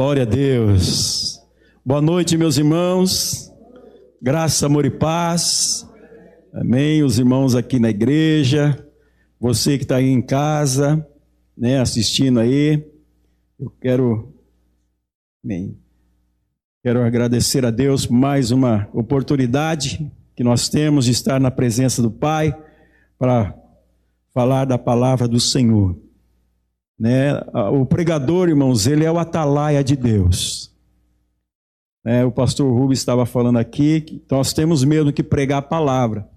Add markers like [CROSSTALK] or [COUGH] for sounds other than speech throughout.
Glória a Deus. Boa noite, meus irmãos. Graça, amor e paz. Amém. Os irmãos aqui na igreja, você que está aí em casa, né, assistindo aí. Eu quero, amém. Quero agradecer a Deus mais uma oportunidade que nós temos de estar na presença do Pai para falar da palavra do Senhor. Né? O pregador, irmãos, ele é o atalaia de Deus. É, o pastor Rubens estava falando aqui que nós temos mesmo que pregar a palavra.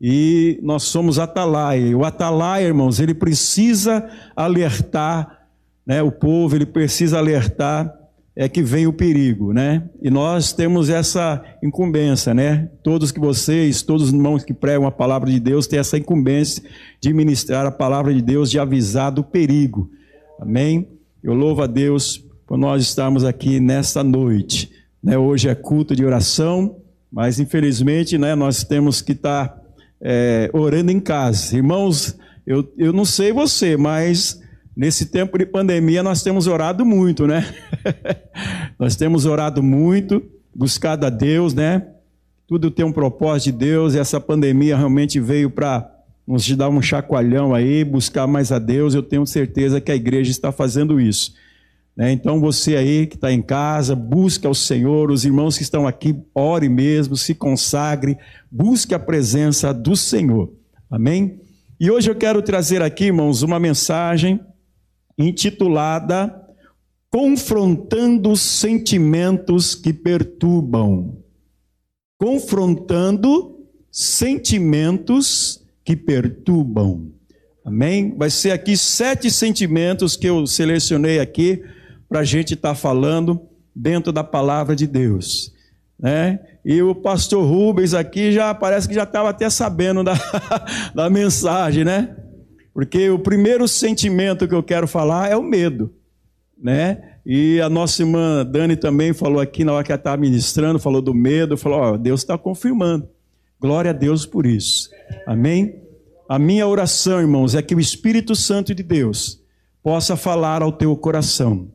E nós somos atalaia. O atalaia, irmãos, ele precisa alertar né, o povo, ele precisa alertar é que vem o perigo, né? E nós temos essa incumbência, né? Todos que vocês, todos os irmãos que pregam a palavra de Deus, têm essa incumbência de ministrar a palavra de Deus, de avisar do perigo. Amém? Eu louvo a Deus por nós estarmos aqui nesta noite. Né? Hoje é culto de oração, mas infelizmente né, nós temos que estar é, orando em casa. Irmãos, eu, eu não sei você, mas nesse tempo de pandemia nós temos orado muito, né? [LAUGHS] nós temos orado muito, buscado a Deus, né? Tudo tem um propósito de Deus, e essa pandemia realmente veio para nos dar um chacoalhão aí, buscar mais a Deus. Eu tenho certeza que a igreja está fazendo isso. Né? Então você aí que está em casa, busca o Senhor, os irmãos que estão aqui, ore mesmo, se consagre, busque a presença do Senhor. Amém? E hoje eu quero trazer aqui, irmãos, uma mensagem intitulada Confrontando sentimentos que perturbam. Confrontando sentimentos que perturbam. Amém? Vai ser aqui sete sentimentos que eu selecionei aqui para a gente estar tá falando dentro da palavra de Deus. Né? E o pastor Rubens aqui já parece que já estava até sabendo da, [LAUGHS] da mensagem, né? Porque o primeiro sentimento que eu quero falar é o medo, né? E a nossa irmã Dani também falou aqui na hora que ela estava ministrando, falou do medo, falou: ó, Deus está confirmando. Glória a Deus por isso. Amém? A minha oração, irmãos, é que o Espírito Santo de Deus possa falar ao teu coração.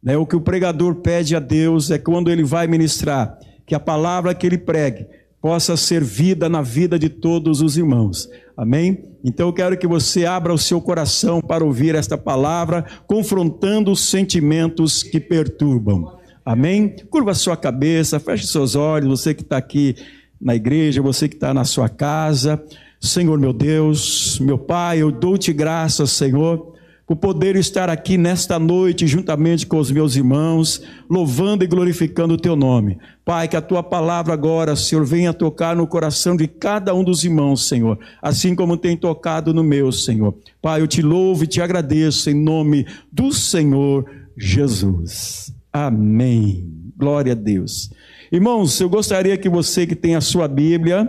Né? O que o pregador pede a Deus é quando ele vai ministrar, que a palavra que ele pregue possa ser vida na vida de todos os irmãos. Amém? Então eu quero que você abra o seu coração para ouvir esta palavra, confrontando os sentimentos que perturbam. Amém? Curva a sua cabeça, feche seus olhos, você que está aqui na igreja, você que está na sua casa. Senhor meu Deus, meu Pai, eu dou-te graças, Senhor, por poder estar aqui nesta noite juntamente com os meus irmãos, louvando e glorificando o teu nome. Pai, que a tua palavra agora, Senhor, venha tocar no coração de cada um dos irmãos, Senhor, assim como tem tocado no meu, Senhor. Pai, eu te louvo e te agradeço em nome do Senhor Jesus. Amém. Glória a Deus. Irmãos, eu gostaria que você que tem a sua Bíblia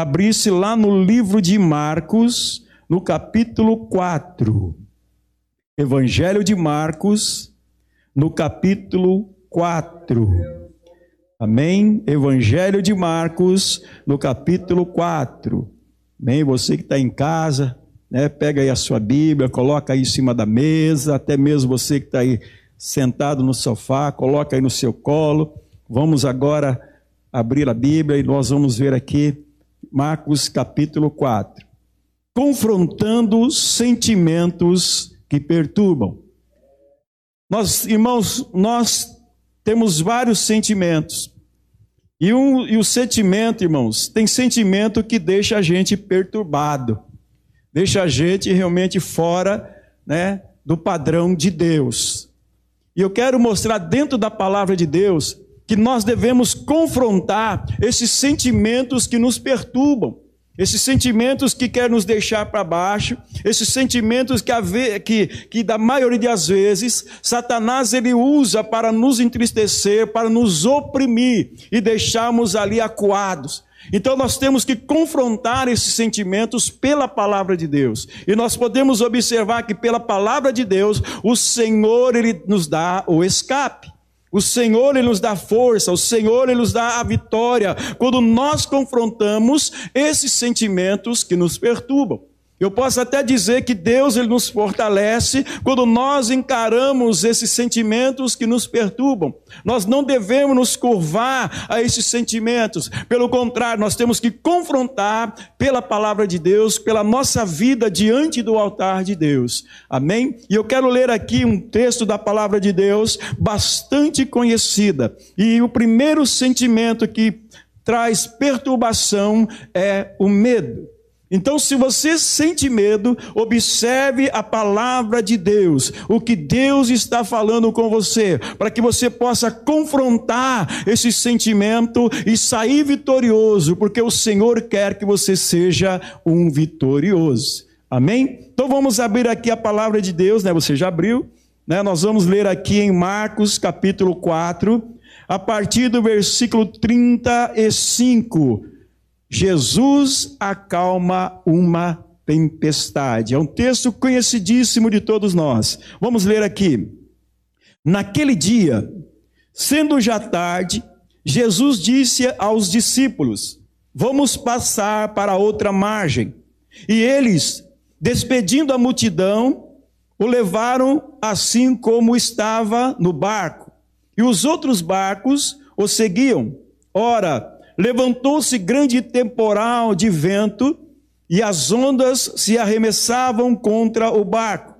abrisse lá no livro de Marcos, no capítulo 4. Evangelho de Marcos, no capítulo 4. Amém? Evangelho de Marcos, no capítulo 4. Amém? Você que está em casa, né, pega aí a sua Bíblia, coloca aí em cima da mesa, até mesmo você que está aí sentado no sofá, coloca aí no seu colo. Vamos agora abrir a Bíblia e nós vamos ver aqui Marcos capítulo 4. Confrontando sentimentos que perturbam. Nós, irmãos, nós temos vários sentimentos. E, um, e o sentimento, irmãos, tem sentimento que deixa a gente perturbado, deixa a gente realmente fora né, do padrão de Deus. E eu quero mostrar dentro da palavra de Deus que nós devemos confrontar esses sentimentos que nos perturbam, esses sentimentos que querem nos deixar para baixo, esses sentimentos que, que, que, da maioria das vezes, Satanás ele usa para nos entristecer, para nos oprimir e deixarmos ali acuados. Então nós temos que confrontar esses sentimentos pela palavra de Deus. E nós podemos observar que pela palavra de Deus, o Senhor ele nos dá o escape. O Senhor ele nos dá força, o Senhor ele nos dá a vitória quando nós confrontamos esses sentimentos que nos perturbam. Eu posso até dizer que Deus ele nos fortalece quando nós encaramos esses sentimentos que nos perturbam. Nós não devemos nos curvar a esses sentimentos. Pelo contrário, nós temos que confrontar pela palavra de Deus, pela nossa vida diante do altar de Deus. Amém? E eu quero ler aqui um texto da palavra de Deus bastante conhecida. E o primeiro sentimento que traz perturbação é o medo. Então, se você sente medo, observe a palavra de Deus, o que Deus está falando com você, para que você possa confrontar esse sentimento e sair vitorioso, porque o Senhor quer que você seja um vitorioso. Amém? Então vamos abrir aqui a palavra de Deus, né? Você já abriu, né? Nós vamos ler aqui em Marcos capítulo 4, a partir do versículo 35 Jesus acalma uma tempestade. É um texto conhecidíssimo de todos nós. Vamos ler aqui. Naquele dia, sendo já tarde, Jesus disse aos discípulos: Vamos passar para outra margem. E eles, despedindo a multidão, o levaram assim como estava no barco. E os outros barcos o seguiam. Ora, levantou-se grande temporal de vento e as ondas se arremessavam contra o barco,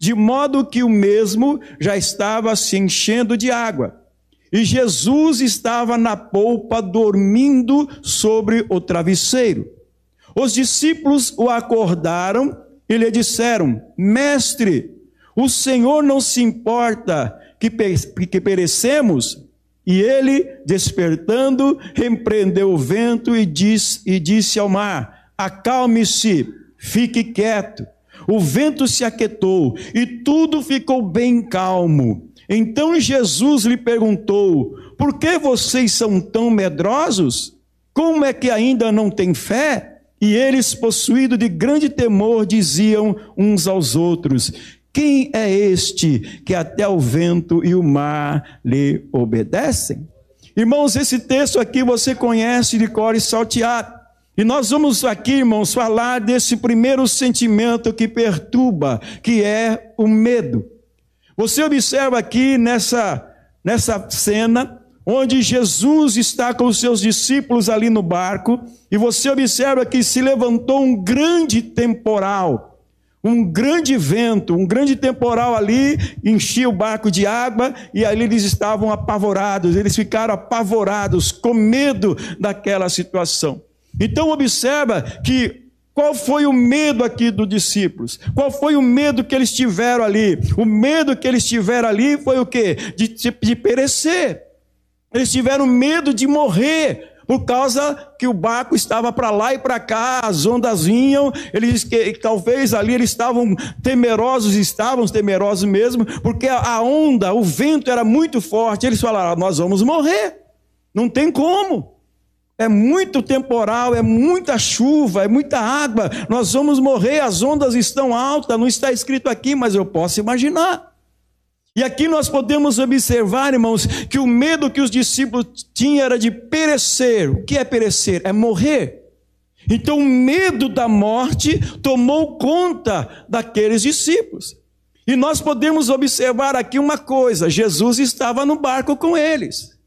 de modo que o mesmo já estava se enchendo de água. E Jesus estava na polpa dormindo sobre o travesseiro. Os discípulos o acordaram e lhe disseram: Mestre, o Senhor não se importa que, perecemos? E ele, despertando, repreendeu o vento e, diz, e disse ao mar: Acalme-se, fique quieto. O vento se aquietou e tudo ficou bem calmo. Então Jesus lhe perguntou: Por que vocês são tão medrosos? Como é que ainda não têm fé? E eles, possuídos de grande temor, diziam uns aos outros: quem é este que até o vento e o mar lhe obedecem? Irmãos, esse texto aqui você conhece de cor e salteado. E nós vamos aqui, irmãos, falar desse primeiro sentimento que perturba, que é o medo. Você observa aqui nessa, nessa cena, onde Jesus está com os seus discípulos ali no barco, e você observa que se levantou um grande temporal um grande vento, um grande temporal ali, enchia o barco de água e ali eles estavam apavorados, eles ficaram apavorados, com medo daquela situação. Então observa que qual foi o medo aqui dos discípulos? Qual foi o medo que eles tiveram ali? O medo que eles tiveram ali foi o quê? De, de perecer. Eles tiveram medo de morrer por causa que o barco estava para lá e para cá, as ondas vinham, eles que talvez ali eles estavam temerosos, estavam temerosos mesmo, porque a onda, o vento era muito forte. Eles falaram: "Nós vamos morrer. Não tem como. É muito temporal, é muita chuva, é muita água. Nós vamos morrer, as ondas estão altas, não está escrito aqui, mas eu posso imaginar. E aqui nós podemos observar, irmãos, que o medo que os discípulos tinham era de perecer. O que é perecer? É morrer. Então o medo da morte tomou conta daqueles discípulos. E nós podemos observar aqui uma coisa: Jesus estava no barco com eles.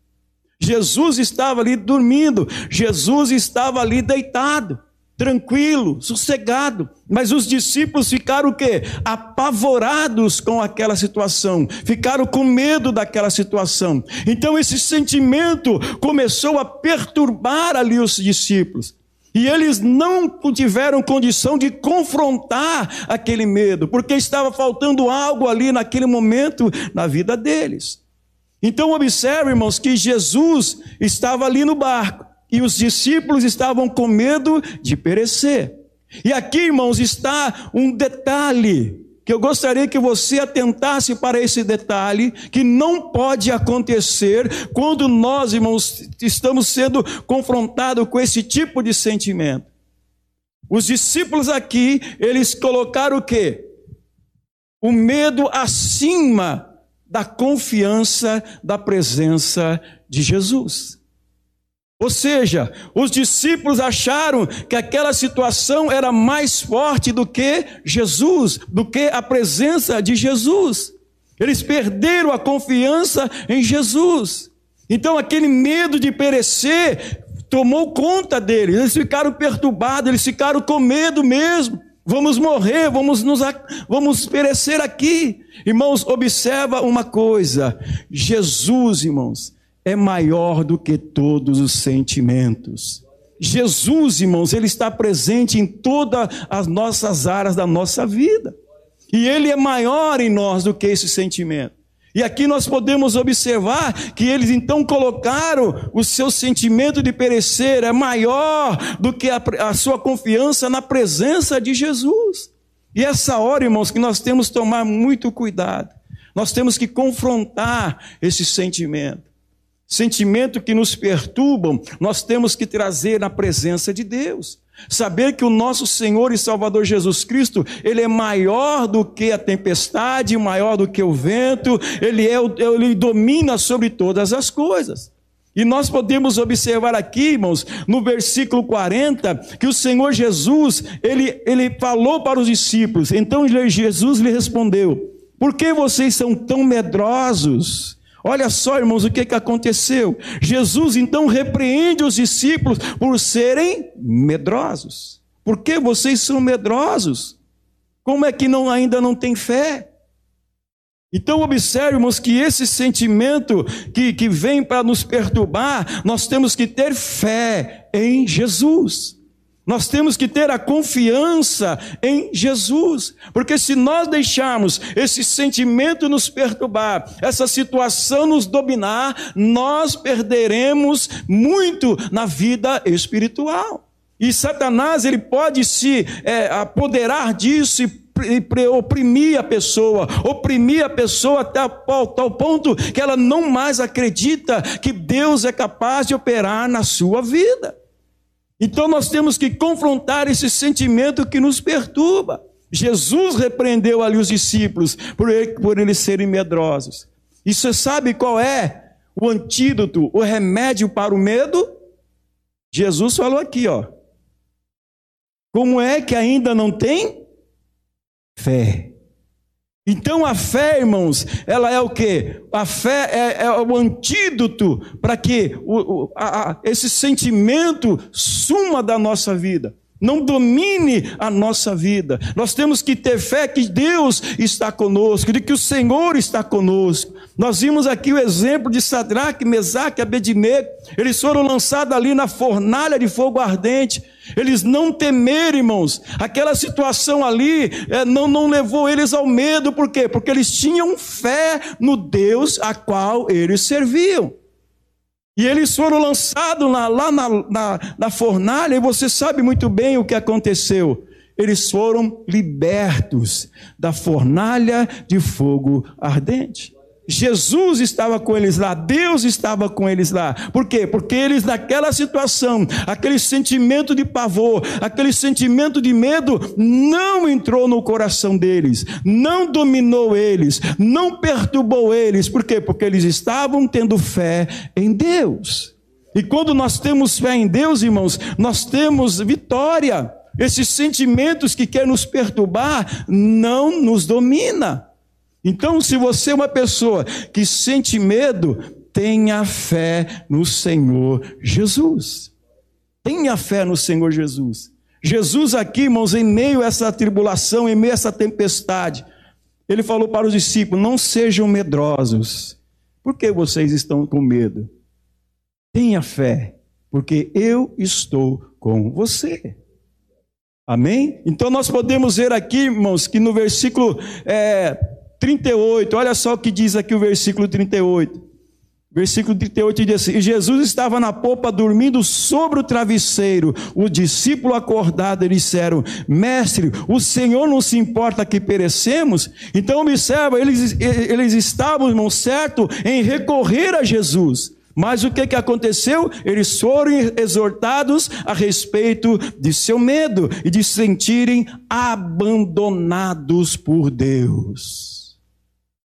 Jesus estava ali dormindo, Jesus estava ali deitado tranquilo, sossegado. Mas os discípulos ficaram o quê? Apavorados com aquela situação, ficaram com medo daquela situação. Então esse sentimento começou a perturbar ali os discípulos. E eles não tiveram condição de confrontar aquele medo, porque estava faltando algo ali naquele momento na vida deles. Então observe, irmãos, que Jesus estava ali no barco e os discípulos estavam com medo de perecer. E aqui, irmãos, está um detalhe que eu gostaria que você atentasse para esse detalhe que não pode acontecer quando nós, irmãos, estamos sendo confrontados com esse tipo de sentimento. Os discípulos aqui, eles colocaram o quê? O medo acima da confiança da presença de Jesus. Ou seja, os discípulos acharam que aquela situação era mais forte do que Jesus, do que a presença de Jesus. Eles perderam a confiança em Jesus. Então, aquele medo de perecer tomou conta deles. Eles ficaram perturbados, eles ficaram com medo mesmo. Vamos morrer, vamos nos vamos perecer aqui. Irmãos, observa uma coisa. Jesus, irmãos, é maior do que todos os sentimentos. Jesus, irmãos, ele está presente em todas as nossas áreas da nossa vida. E ele é maior em nós do que esse sentimento. E aqui nós podemos observar que eles então colocaram o seu sentimento de perecer é maior do que a, a sua confiança na presença de Jesus. E essa hora, irmãos, que nós temos que tomar muito cuidado. Nós temos que confrontar esse sentimento sentimento que nos perturbam, nós temos que trazer na presença de Deus. Saber que o nosso Senhor e Salvador Jesus Cristo, Ele é maior do que a tempestade, maior do que o vento, Ele, é, ele domina sobre todas as coisas. E nós podemos observar aqui, irmãos, no versículo 40, que o Senhor Jesus, ele, ele falou para os discípulos, então Jesus lhe respondeu: Por que vocês são tão medrosos? Olha só, irmãos, o que, que aconteceu. Jesus então repreende os discípulos por serem medrosos. Por que vocês são medrosos? Como é que não, ainda não tem fé? Então, observe, irmãos, que esse sentimento que, que vem para nos perturbar, nós temos que ter fé em Jesus. Nós temos que ter a confiança em Jesus, porque se nós deixarmos esse sentimento nos perturbar, essa situação nos dominar, nós perderemos muito na vida espiritual. E Satanás ele pode se é, apoderar disso e oprimir a pessoa, oprimir a pessoa até tal ponto que ela não mais acredita que Deus é capaz de operar na sua vida. Então nós temos que confrontar esse sentimento que nos perturba. Jesus repreendeu ali os discípulos por, ele, por eles serem medrosos. E você sabe qual é o antídoto, o remédio para o medo? Jesus falou aqui, ó. Como é que ainda não tem fé? Então a fé, irmãos, ela é o que? A fé é, é, o antídoto para que o, o, a, a, esse sentimento suma da nossa vida, não domine a nossa vida. Nós temos que ter fé que Deus está conosco, de que o Senhor está conosco. Nós vimos aqui o exemplo de Sadraque, Mesaque e Abednego. Eles foram lançados ali na fornalha de fogo ardente. Eles não temeram, irmãos. Aquela situação ali é, não, não levou eles ao medo, por quê? Porque eles tinham fé no Deus a qual eles serviam. E eles foram lançados lá, lá na, na, na fornalha, e você sabe muito bem o que aconteceu. Eles foram libertos da fornalha de fogo ardente. Jesus estava com eles lá, Deus estava com eles lá. Por quê? Porque eles, naquela situação, aquele sentimento de pavor, aquele sentimento de medo, não entrou no coração deles, não dominou eles, não perturbou eles. Por quê? Porque eles estavam tendo fé em Deus. E quando nós temos fé em Deus, irmãos, nós temos vitória. Esses sentimentos que querem nos perturbar não nos domina. Então, se você é uma pessoa que sente medo, tenha fé no Senhor Jesus. Tenha fé no Senhor Jesus. Jesus aqui, irmãos, em meio a essa tribulação, em meio a essa tempestade, ele falou para os discípulos: não sejam medrosos. Por que vocês estão com medo? Tenha fé, porque eu estou com você. Amém? Então nós podemos ver aqui, irmãos, que no versículo é, 38, olha só o que diz aqui o versículo 38. Versículo 38 diz assim: E Jesus estava na popa dormindo sobre o travesseiro. O discípulo acordado, disseram: Mestre, o Senhor não se importa que perecemos? Então, observa, eles, eles estavam, irmão, certo em recorrer a Jesus. Mas o que, que aconteceu? Eles foram exortados a respeito de seu medo e de se sentirem abandonados por Deus.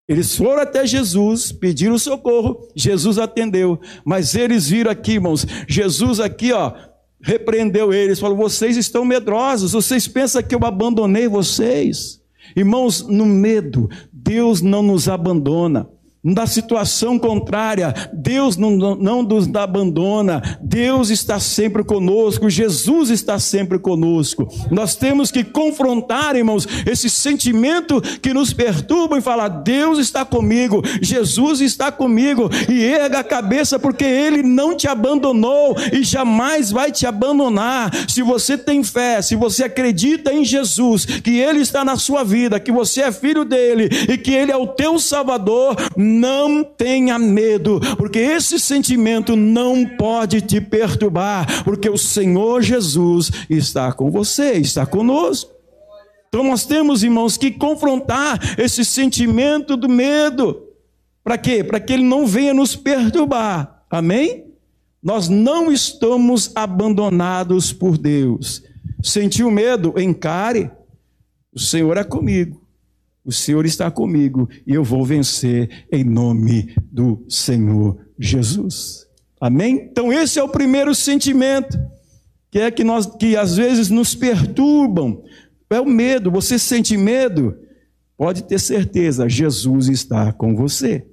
Eles foram até Jesus, pediram socorro, Jesus atendeu. Mas eles viram aqui, irmãos, Jesus aqui, ó, repreendeu eles, falou: vocês estão medrosos, vocês pensam que eu abandonei vocês. Irmãos, no medo, Deus não nos abandona na situação contrária, Deus não, não nos abandona, Deus está sempre conosco, Jesus está sempre conosco. Nós temos que confrontar, irmãos, esse sentimento que nos perturba e falar: Deus está comigo, Jesus está comigo, e erga a cabeça, porque Ele não te abandonou e jamais vai te abandonar. Se você tem fé, se você acredita em Jesus, que Ele está na sua vida, que você é filho dele e que Ele é o teu Salvador, não tenha medo, porque esse sentimento não pode te perturbar, porque o Senhor Jesus está com você, está conosco. Então nós temos, irmãos, que confrontar esse sentimento do medo. Para quê? Para que ele não venha nos perturbar. Amém? Nós não estamos abandonados por Deus. Sentiu medo? Encare. O Senhor é comigo. O Senhor está comigo e eu vou vencer em nome do Senhor Jesus. Amém? Então esse é o primeiro sentimento que é que nós que às vezes nos perturbam. É o medo. Você sente medo? Pode ter certeza, Jesus está com você.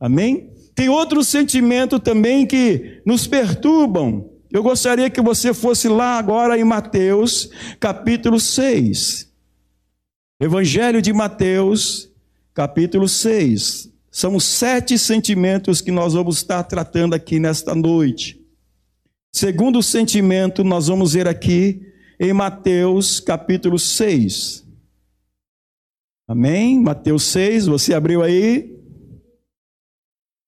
Amém? Tem outro sentimento também que nos perturbam. Eu gostaria que você fosse lá agora em Mateus, capítulo 6. Evangelho de Mateus, capítulo 6. São sete sentimentos que nós vamos estar tratando aqui nesta noite. Segundo sentimento, nós vamos ver aqui em Mateus, capítulo 6. Amém? Mateus 6, você abriu aí?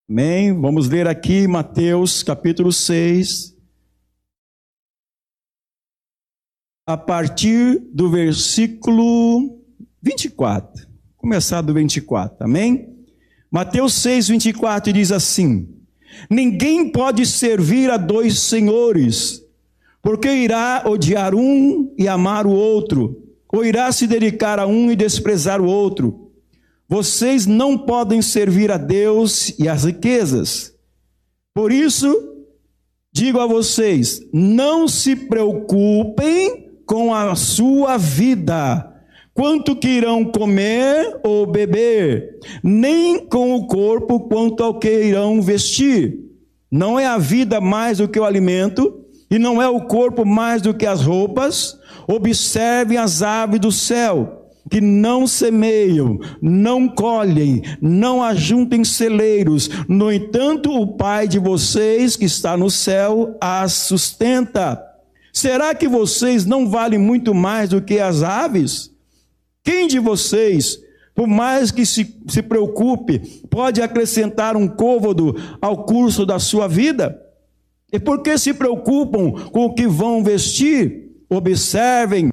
Amém? Vamos ler aqui Mateus, capítulo 6. A partir do versículo 24. Começar do 24, amém? Mateus 6, 24 diz assim: Ninguém pode servir a dois senhores, porque irá odiar um e amar o outro, ou irá se dedicar a um e desprezar o outro. Vocês não podem servir a Deus e às riquezas. Por isso, digo a vocês: não se preocupem com a sua vida quanto que irão comer ou beber, nem com o corpo quanto ao que irão vestir. Não é a vida mais do que o alimento, e não é o corpo mais do que as roupas. Observem as aves do céu, que não semeiam, não colhem, não ajuntem celeiros. No entanto, o Pai de vocês que está no céu as sustenta. Será que vocês não valem muito mais do que as aves? Quem de vocês, por mais que se, se preocupe, pode acrescentar um côvado ao curso da sua vida? E por que se preocupam com o que vão vestir? Observem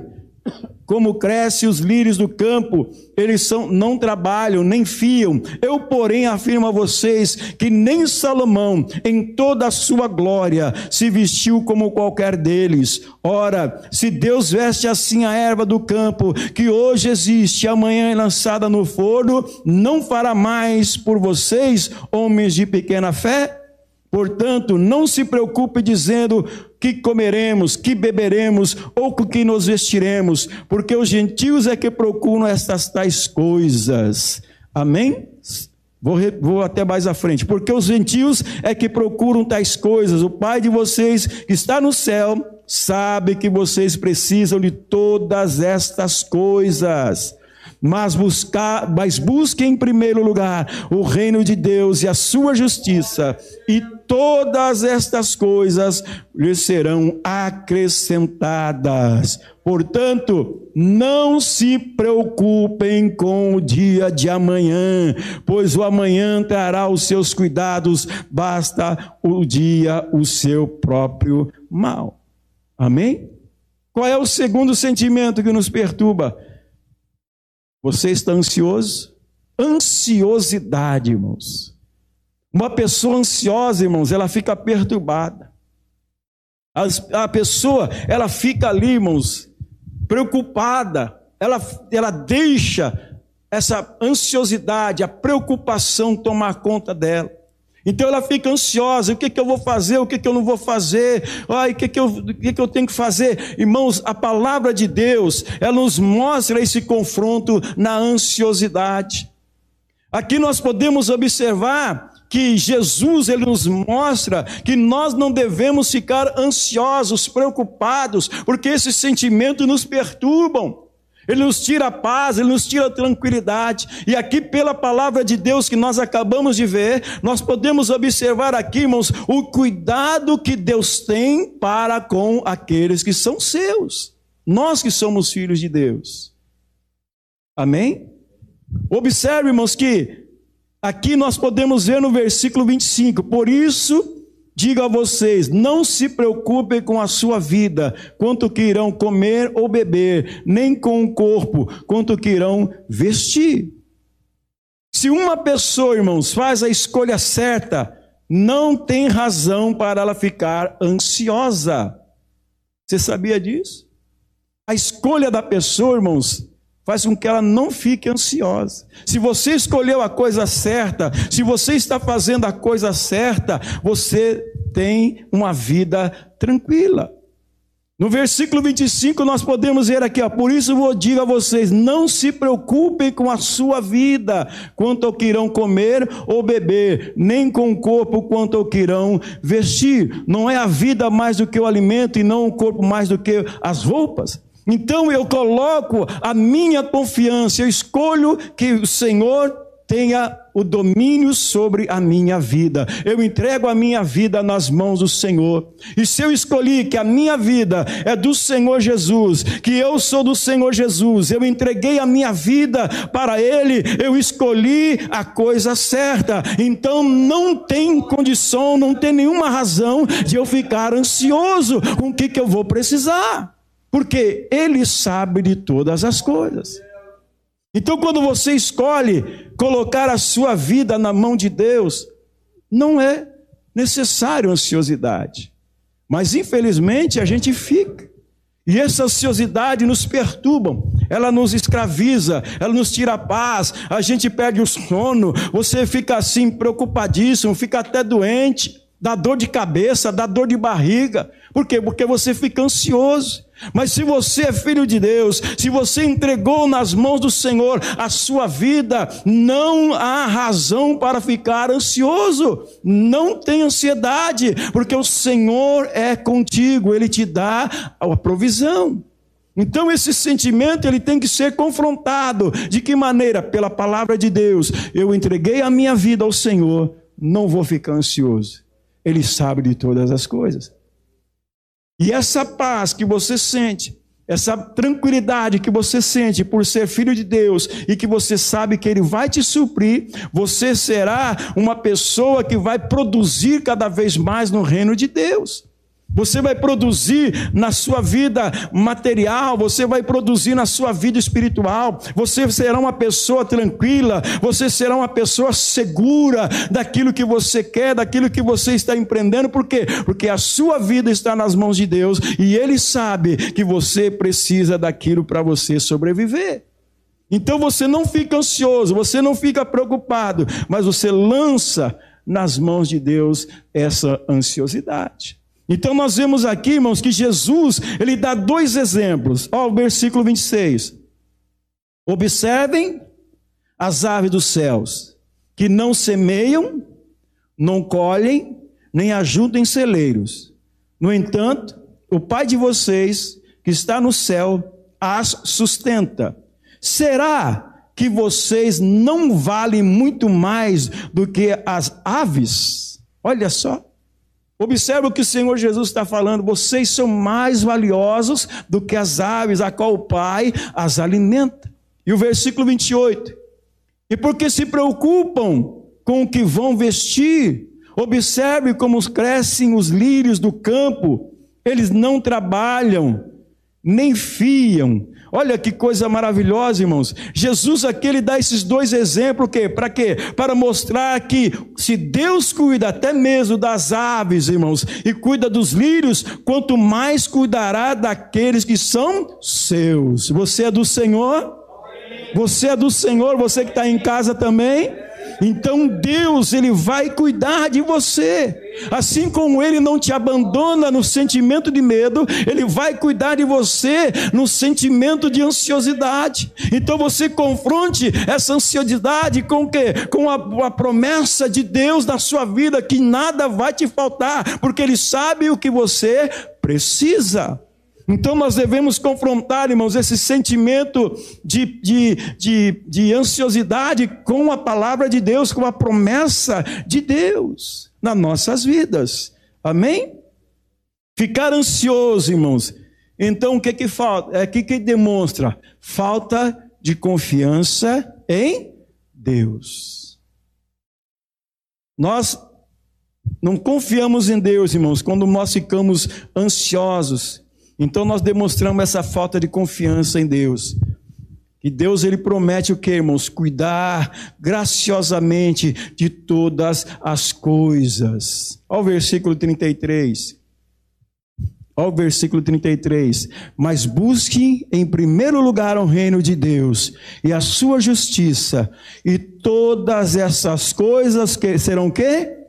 como crescem os lírios do campo, eles são, não trabalham, nem fiam. Eu, porém, afirmo a vocês que nem Salomão, em toda a sua glória, se vestiu como qualquer deles. Ora, se Deus veste assim a erva do campo, que hoje existe amanhã é lançada no forno, não fará mais por vocês, homens de pequena fé? Portanto, não se preocupe dizendo que comeremos, que beberemos ou com que nos vestiremos, porque os gentios é que procuram estas tais coisas. Amém? Vou, vou, até mais à frente. Porque os gentios é que procuram tais coisas. O Pai de vocês, que está no céu, sabe que vocês precisam de todas estas coisas mas, buscar, mas busque em primeiro lugar o reino de Deus e a sua justiça, e todas estas coisas lhe serão acrescentadas. Portanto, não se preocupem com o dia de amanhã, pois o amanhã trará os seus cuidados, basta o dia o seu próprio mal. Amém? Qual é o segundo sentimento que nos perturba? Você está ansioso? Ansiosidade, irmãos. Uma pessoa ansiosa, irmãos, ela fica perturbada. A, pessoa, ela fica ali, irmãos, preocupada. Ela, ela deixa essa ansiosidade, a preocupação tomar conta dela. Então ela fica ansiosa: o que, que eu vou fazer, o que, que eu não vou fazer, Ai, o, que, que, eu, o que, que eu tenho que fazer. Irmãos, a palavra de Deus, ela nos mostra esse confronto na ansiosidade. Aqui nós podemos observar que Jesus ele nos mostra que nós não devemos ficar ansiosos, preocupados, porque esses sentimentos nos perturbam. Ele nos tira a paz, ele nos tira a tranquilidade. E aqui, pela palavra de Deus que nós acabamos de ver, nós podemos observar aqui, irmãos, o cuidado que Deus tem para com aqueles que são seus. Nós que somos filhos de Deus. Amém? Observe, irmãos, que aqui nós podemos ver no versículo 25: Por isso Digo a vocês: não se preocupem com a sua vida, quanto que irão comer ou beber, nem com o corpo, quanto que irão vestir. Se uma pessoa, irmãos, faz a escolha certa, não tem razão para ela ficar ansiosa. Você sabia disso? A escolha da pessoa, irmãos, faz com que ela não fique ansiosa. Se você escolheu a coisa certa, se você está fazendo a coisa certa, você tem uma vida tranquila. No versículo 25 nós podemos ver aqui, ó, por isso vou digo a vocês, não se preocupem com a sua vida, quanto ao que irão comer ou beber, nem com o corpo quanto ao que irão vestir. Não é a vida mais do que o alimento e não o corpo mais do que as roupas. Então eu coloco a minha confiança, eu escolho que o Senhor tenha o domínio sobre a minha vida. Eu entrego a minha vida nas mãos do Senhor. E se eu escolhi que a minha vida é do Senhor Jesus, que eu sou do Senhor Jesus, eu entreguei a minha vida para Ele, eu escolhi a coisa certa. Então não tem condição, não tem nenhuma razão de eu ficar ansioso com o que, que eu vou precisar porque Ele sabe de todas as coisas. Então, quando você escolhe colocar a sua vida na mão de Deus, não é necessário ansiosidade, mas infelizmente a gente fica. E essa ansiosidade nos perturba, ela nos escraviza, ela nos tira a paz, a gente perde o sono, você fica assim preocupadíssimo, fica até doente, dá dor de cabeça, dá dor de barriga. Por quê? Porque você fica ansioso. Mas se você é filho de Deus, se você entregou nas mãos do Senhor a sua vida, não há razão para ficar ansioso. Não tem ansiedade, porque o Senhor é contigo, ele te dá a provisão. Então esse sentimento ele tem que ser confrontado. De que maneira? Pela palavra de Deus. Eu entreguei a minha vida ao Senhor, não vou ficar ansioso. Ele sabe de todas as coisas. E essa paz que você sente, essa tranquilidade que você sente por ser filho de Deus e que você sabe que Ele vai te suprir, você será uma pessoa que vai produzir cada vez mais no reino de Deus. Você vai produzir na sua vida material, você vai produzir na sua vida espiritual, você será uma pessoa tranquila, você será uma pessoa segura daquilo que você quer, daquilo que você está empreendendo, por quê? Porque a sua vida está nas mãos de Deus e Ele sabe que você precisa daquilo para você sobreviver. Então você não fica ansioso, você não fica preocupado, mas você lança nas mãos de Deus essa ansiosidade. Então nós vemos aqui, irmãos, que Jesus, ele dá dois exemplos. Ó, o versículo 26. Observem as aves dos céus, que não semeiam, não colhem, nem ajudam em celeiros. No entanto, o Pai de vocês, que está no céu, as sustenta. Será que vocês não valem muito mais do que as aves? Olha só. Observe o que o Senhor Jesus está falando. Vocês são mais valiosos do que as aves, a qual o Pai as alimenta. E o versículo 28. E porque se preocupam com o que vão vestir, observe como crescem os lírios do campo. Eles não trabalham, nem fiam. Olha que coisa maravilhosa, irmãos. Jesus aqui ele dá esses dois exemplos que para quê? Para mostrar que se Deus cuida até mesmo das aves, irmãos, e cuida dos lírios, quanto mais cuidará daqueles que são seus. Você é do Senhor? Você é do Senhor, você que está em casa também. Então Deus, Ele vai cuidar de você. Assim como Ele não te abandona no sentimento de medo, Ele vai cuidar de você no sentimento de ansiosidade. Então você confronte essa ansiedade com o quê? Com a, a promessa de Deus na sua vida, que nada vai te faltar, porque Ele sabe o que você precisa. Então nós devemos confrontar, irmãos, esse sentimento de, de, de, de, ansiosidade com a palavra de Deus, com a promessa de Deus nas nossas vidas. Amém? Ficar ansioso, irmãos. Então o que que falta? É que que demonstra? Falta de confiança em Deus. Nós não confiamos em Deus, irmãos, quando nós ficamos ansiosos então nós demonstramos essa falta de confiança em Deus. E Deus ele promete o que, irmãos? Cuidar graciosamente de todas as coisas. Olha o versículo 33. Olha o versículo 33. Mas busque em primeiro lugar o reino de Deus e a sua justiça, e todas essas coisas que serão que?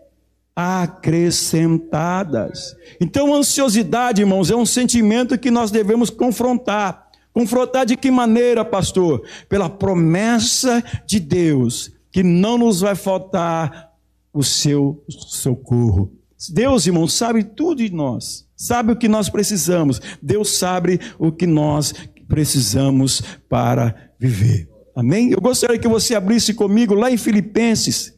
Acrescentadas. Então, ansiosidade, irmãos, é um sentimento que nós devemos confrontar. Confrontar de que maneira, pastor? Pela promessa de Deus, que não nos vai faltar o seu socorro. Deus, irmãos, sabe tudo de nós, sabe o que nós precisamos. Deus sabe o que nós precisamos para viver. Amém? Eu gostaria que você abrisse comigo lá em Filipenses,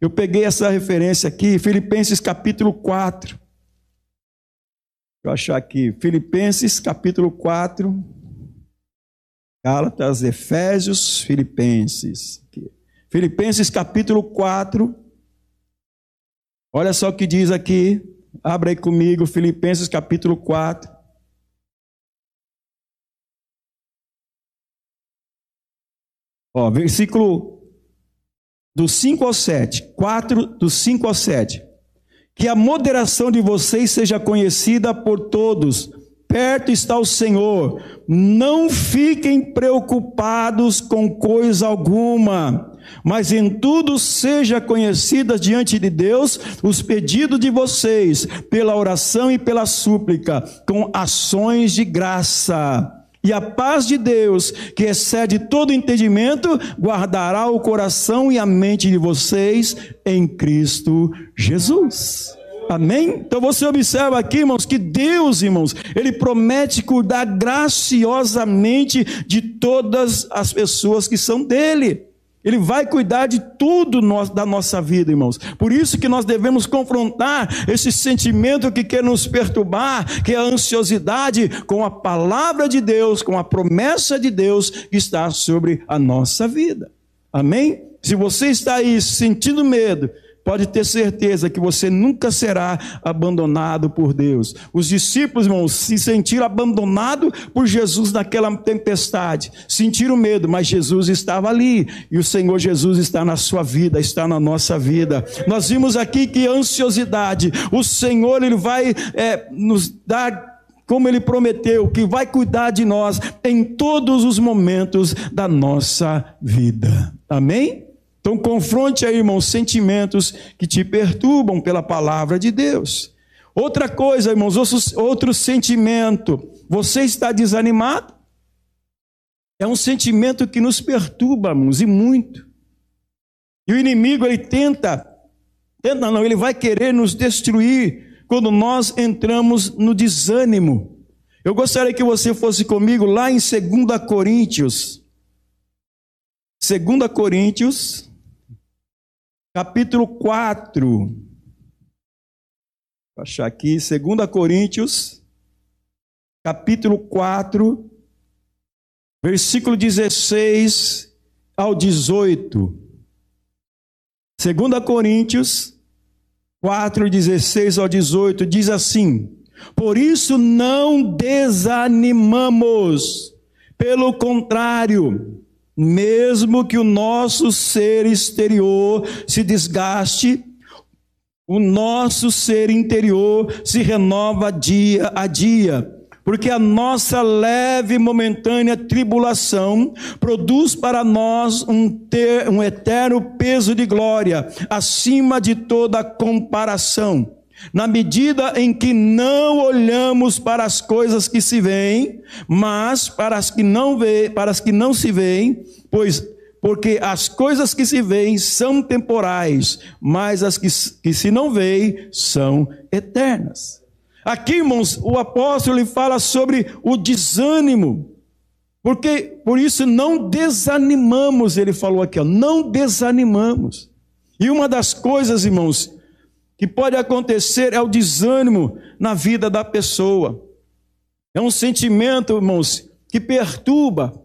eu peguei essa referência aqui, Filipenses capítulo 4. Deixa eu achar aqui, Filipenses capítulo 4. Gálatas, Efésios, Filipenses. Filipenses capítulo 4. Olha só o que diz aqui. Abra aí comigo, Filipenses capítulo 4. Ó, versículo do 5 ao 7, 4 do 5 ao 7. Que a moderação de vocês seja conhecida por todos. Perto está o Senhor. Não fiquem preocupados com coisa alguma, mas em tudo seja conhecida diante de Deus os pedidos de vocês, pela oração e pela súplica, com ações de graça. E a paz de Deus, que excede todo entendimento, guardará o coração e a mente de vocês em Cristo Jesus. Amém? Então você observa aqui, irmãos, que Deus, irmãos, Ele promete cuidar graciosamente de todas as pessoas que são dele. Ele vai cuidar de tudo da nossa vida, irmãos. Por isso que nós devemos confrontar esse sentimento que quer nos perturbar, que é a ansiosidade, com a palavra de Deus, com a promessa de Deus que está sobre a nossa vida. Amém? Se você está aí sentindo medo, pode ter certeza que você nunca será abandonado por Deus. Os discípulos, irmãos, se sentiram abandonados por Jesus naquela tempestade, sentiram medo, mas Jesus estava ali e o Senhor Jesus está na sua vida, está na nossa vida. Nós vimos aqui que ansiosidade, o Senhor ele vai é, nos dar como ele prometeu, que vai cuidar de nós em todos os momentos da nossa vida. Amém? Então confronte aí, irmãos, sentimentos que te perturbam pela palavra de Deus. Outra coisa, irmãos, outro sentimento. Você está desanimado? É um sentimento que nos perturba, irmãos, e muito. E o inimigo, ele tenta, tenta não, ele vai querer nos destruir quando nós entramos no desânimo. Eu gostaria que você fosse comigo lá em 2 Coríntios. 2 Coríntios, capítulo 4. Vou achar aqui, 2 Coríntios, capítulo 4, versículo 16 ao 18. 2 Coríntios 4, 16 ao 18 diz assim: Por isso não desanimamos, pelo contrário, mesmo que o nosso ser exterior se desgaste, o nosso ser interior se renova dia a dia, porque a nossa leve e momentânea tribulação produz para nós um, ter, um eterno peso de glória, acima de toda comparação. Na medida em que não olhamos para as coisas que se veem, mas para as que não vê, para as que não se veem, pois porque as coisas que se veem são temporais, mas as que, que se não veem são eternas. Aqui, irmãos, o apóstolo fala sobre o desânimo. Porque por isso não desanimamos, ele falou aqui, ó, não desanimamos. E uma das coisas, irmãos, que pode acontecer é o desânimo na vida da pessoa. É um sentimento, irmãos, que perturba.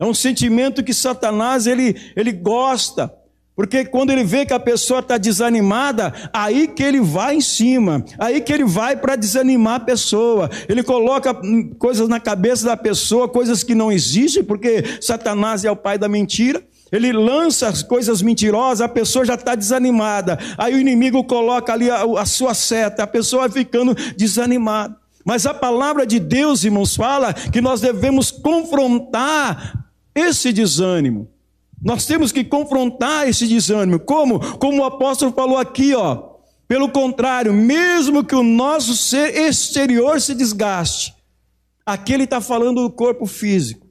É um sentimento que Satanás ele, ele gosta. Porque quando ele vê que a pessoa está desanimada, aí que ele vai em cima, aí que ele vai para desanimar a pessoa. Ele coloca coisas na cabeça da pessoa, coisas que não existem, porque Satanás é o pai da mentira. Ele lança as coisas mentirosas, a pessoa já está desanimada. Aí o inimigo coloca ali a, a sua seta, a pessoa vai ficando desanimada. Mas a palavra de Deus, irmãos, fala que nós devemos confrontar esse desânimo. Nós temos que confrontar esse desânimo. Como? Como o apóstolo falou aqui, ó. Pelo contrário, mesmo que o nosso ser exterior se desgaste, aqui ele está falando do corpo físico.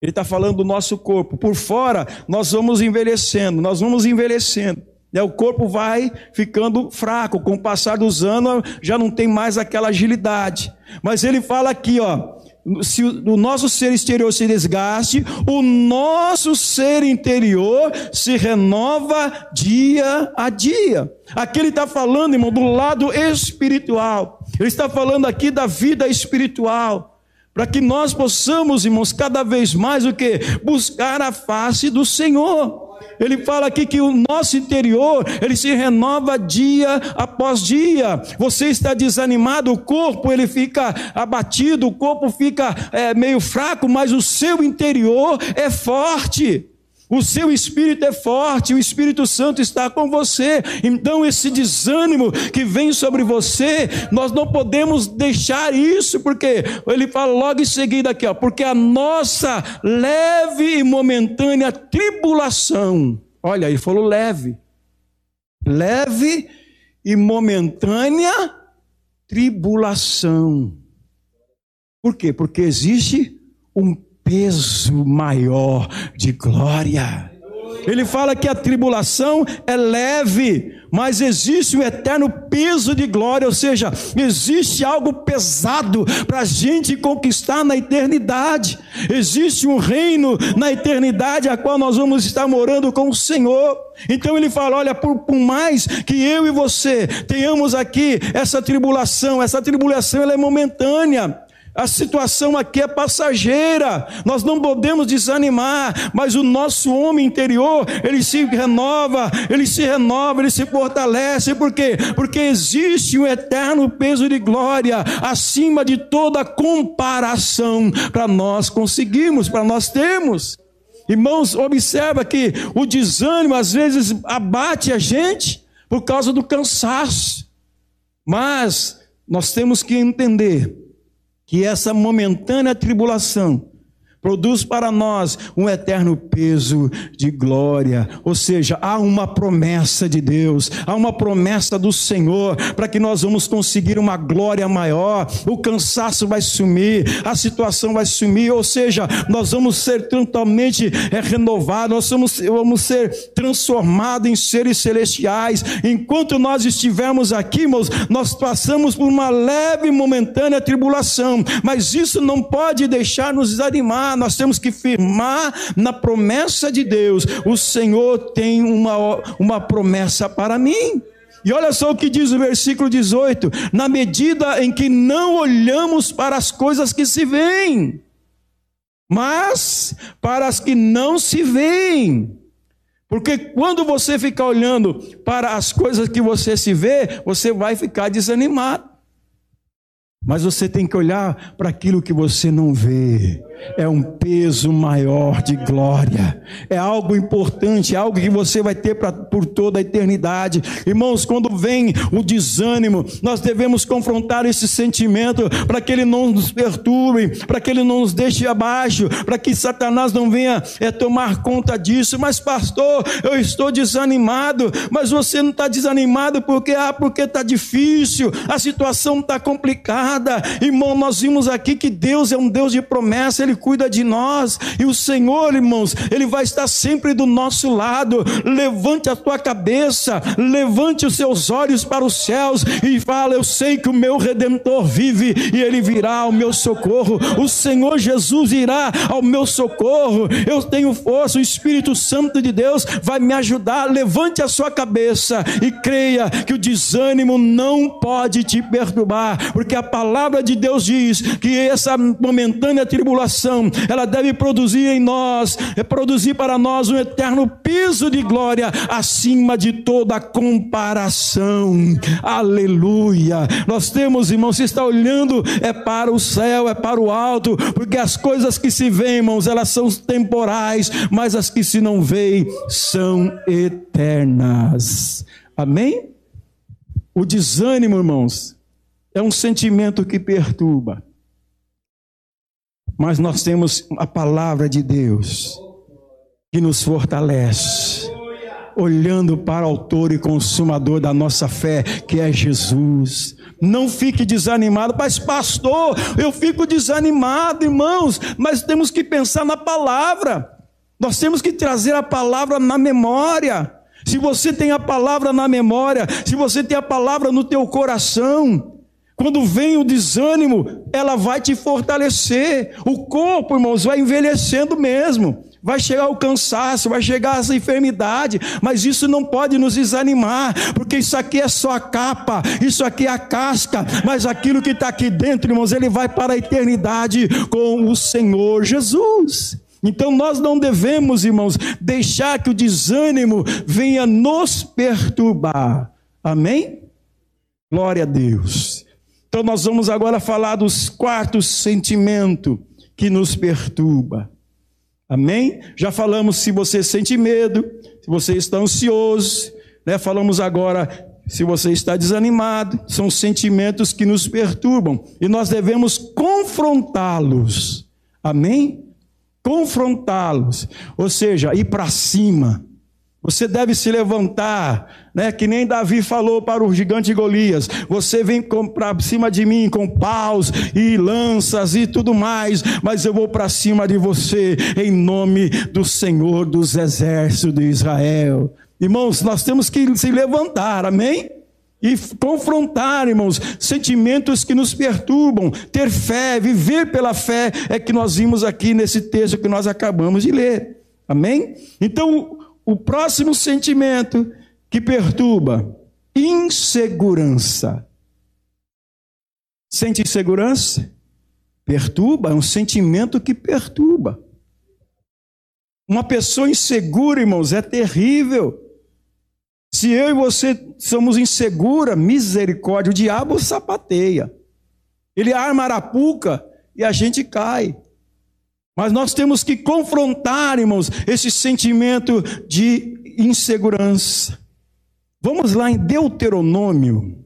Ele está falando do nosso corpo. Por fora, nós vamos envelhecendo, nós vamos envelhecendo. Né? O corpo vai ficando fraco. Com o passar dos anos, já não tem mais aquela agilidade. Mas ele fala aqui, ó se o nosso ser exterior se desgaste, o nosso ser interior se renova dia a dia. Aqui ele está falando, irmão, do lado espiritual. Ele está falando aqui da vida espiritual. Para que nós possamos, irmãos, cada vez mais o que? Buscar a face do Senhor. Ele fala aqui que o nosso interior, ele se renova dia após dia. Você está desanimado, o corpo ele fica abatido, o corpo fica é, meio fraco, mas o seu interior é forte. O seu espírito é forte, o Espírito Santo está com você. Então, esse desânimo que vem sobre você, nós não podemos deixar isso, porque ele fala logo em seguida aqui, ó, porque a nossa leve e momentânea tribulação, olha, ele falou leve, leve e momentânea tribulação. Por quê? Porque existe um peso maior de glória. Ele fala que a tribulação é leve, mas existe um eterno peso de glória, ou seja, existe algo pesado para a gente conquistar na eternidade. Existe um reino na eternidade a qual nós vamos estar morando com o Senhor. Então ele fala: olha, por, por mais que eu e você tenhamos aqui essa tribulação, essa tribulação ela é momentânea. A situação aqui é passageira, nós não podemos desanimar, mas o nosso homem interior, ele se renova, ele se renova, ele se fortalece, por quê? Porque existe um eterno peso de glória acima de toda comparação para nós conseguirmos, para nós termos. Irmãos, observa que o desânimo às vezes abate a gente por causa do cansaço, mas nós temos que entender que essa momentânea tribulação produz para nós um eterno peso de glória. Ou seja, há uma promessa de Deus, há uma promessa do Senhor para que nós vamos conseguir uma glória maior. O cansaço vai sumir, a situação vai sumir, ou seja, nós vamos ser totalmente é, renovados, nós vamos, vamos ser transformados em seres celestiais. Enquanto nós estivermos aqui, irmãos, nós passamos por uma leve e momentânea tribulação, mas isso não pode deixar nos desanimar nós temos que firmar na promessa de Deus. O Senhor tem uma, uma promessa para mim. E olha só o que diz o versículo 18: na medida em que não olhamos para as coisas que se veem, mas para as que não se veem. Porque quando você ficar olhando para as coisas que você se vê, você vai ficar desanimado. Mas você tem que olhar para aquilo que você não vê. É um peso maior de glória, é algo importante, é algo que você vai ter pra, por toda a eternidade. Irmãos, quando vem o desânimo, nós devemos confrontar esse sentimento para que ele não nos perturbe, para que ele não nos deixe abaixo, para que Satanás não venha é, tomar conta disso. Mas, pastor, eu estou desanimado, mas você não está desanimado porque ah, porque está difícil, a situação está complicada. Irmão, nós vimos aqui que Deus é um Deus de promessa, Ele cuida de nós, e o Senhor, irmãos, Ele vai estar sempre do nosso lado. Levante a tua cabeça, levante os seus olhos para os céus e fala: Eu sei que o meu redentor vive e ele virá ao meu socorro. O Senhor Jesus irá ao meu socorro. Eu tenho força, o Espírito Santo de Deus vai me ajudar. Levante a sua cabeça e creia que o desânimo não pode te perturbar, porque a palavra de Deus diz que essa momentânea tribulação, ela deve produzir em nós, é produzir para nós um eterno piso de glória acima de toda comparação. Aleluia. Nós temos, irmão, se está olhando é para o céu, é para o alto, porque as coisas que se veem, irmãos, elas são temporais, mas as que se não veem são eternas. Amém? O desânimo, irmãos, é um sentimento que perturba. Mas nós temos a palavra de Deus que nos fortalece olhando para o autor e consumador da nossa fé, que é Jesus. Não fique desanimado, mas pastor, eu fico desanimado, irmãos, mas temos que pensar na palavra. Nós temos que trazer a palavra na memória. Se você tem a palavra na memória, se você tem a palavra no teu coração, quando vem o desânimo, ela vai te fortalecer. O corpo, irmãos, vai envelhecendo mesmo. Vai chegar o cansaço, vai chegar essa enfermidade, mas isso não pode nos desanimar, porque isso aqui é só a capa, isso aqui é a casca, mas aquilo que está aqui dentro, irmãos, ele vai para a eternidade com o Senhor Jesus. Então nós não devemos, irmãos, deixar que o desânimo venha nos perturbar. Amém? Glória a Deus. Então nós vamos agora falar dos quartos sentimento que nos perturba. Amém? Já falamos se você sente medo, se você está ansioso, né? Falamos agora se você está desanimado, são sentimentos que nos perturbam e nós devemos confrontá-los. Amém? Confrontá-los, ou seja, ir para cima. Você deve se levantar, né? Que nem Davi falou para o gigante Golias: Você vem para cima de mim com paus e lanças e tudo mais, mas eu vou para cima de você em nome do Senhor dos Exércitos de Israel. Irmãos, nós temos que se levantar, amém? E confrontar, irmãos, sentimentos que nos perturbam, ter fé, viver pela fé, é que nós vimos aqui nesse texto que nós acabamos de ler. Amém? Então, o próximo sentimento que perturba, insegurança. Sente insegurança? Perturba, é um sentimento que perturba. Uma pessoa insegura, irmãos, é terrível. Se eu e você somos insegura, misericórdia, o diabo sapateia. Ele arma arapuca e a gente cai. Mas nós temos que confrontar, irmãos, esse sentimento de insegurança. Vamos lá em Deuteronômio.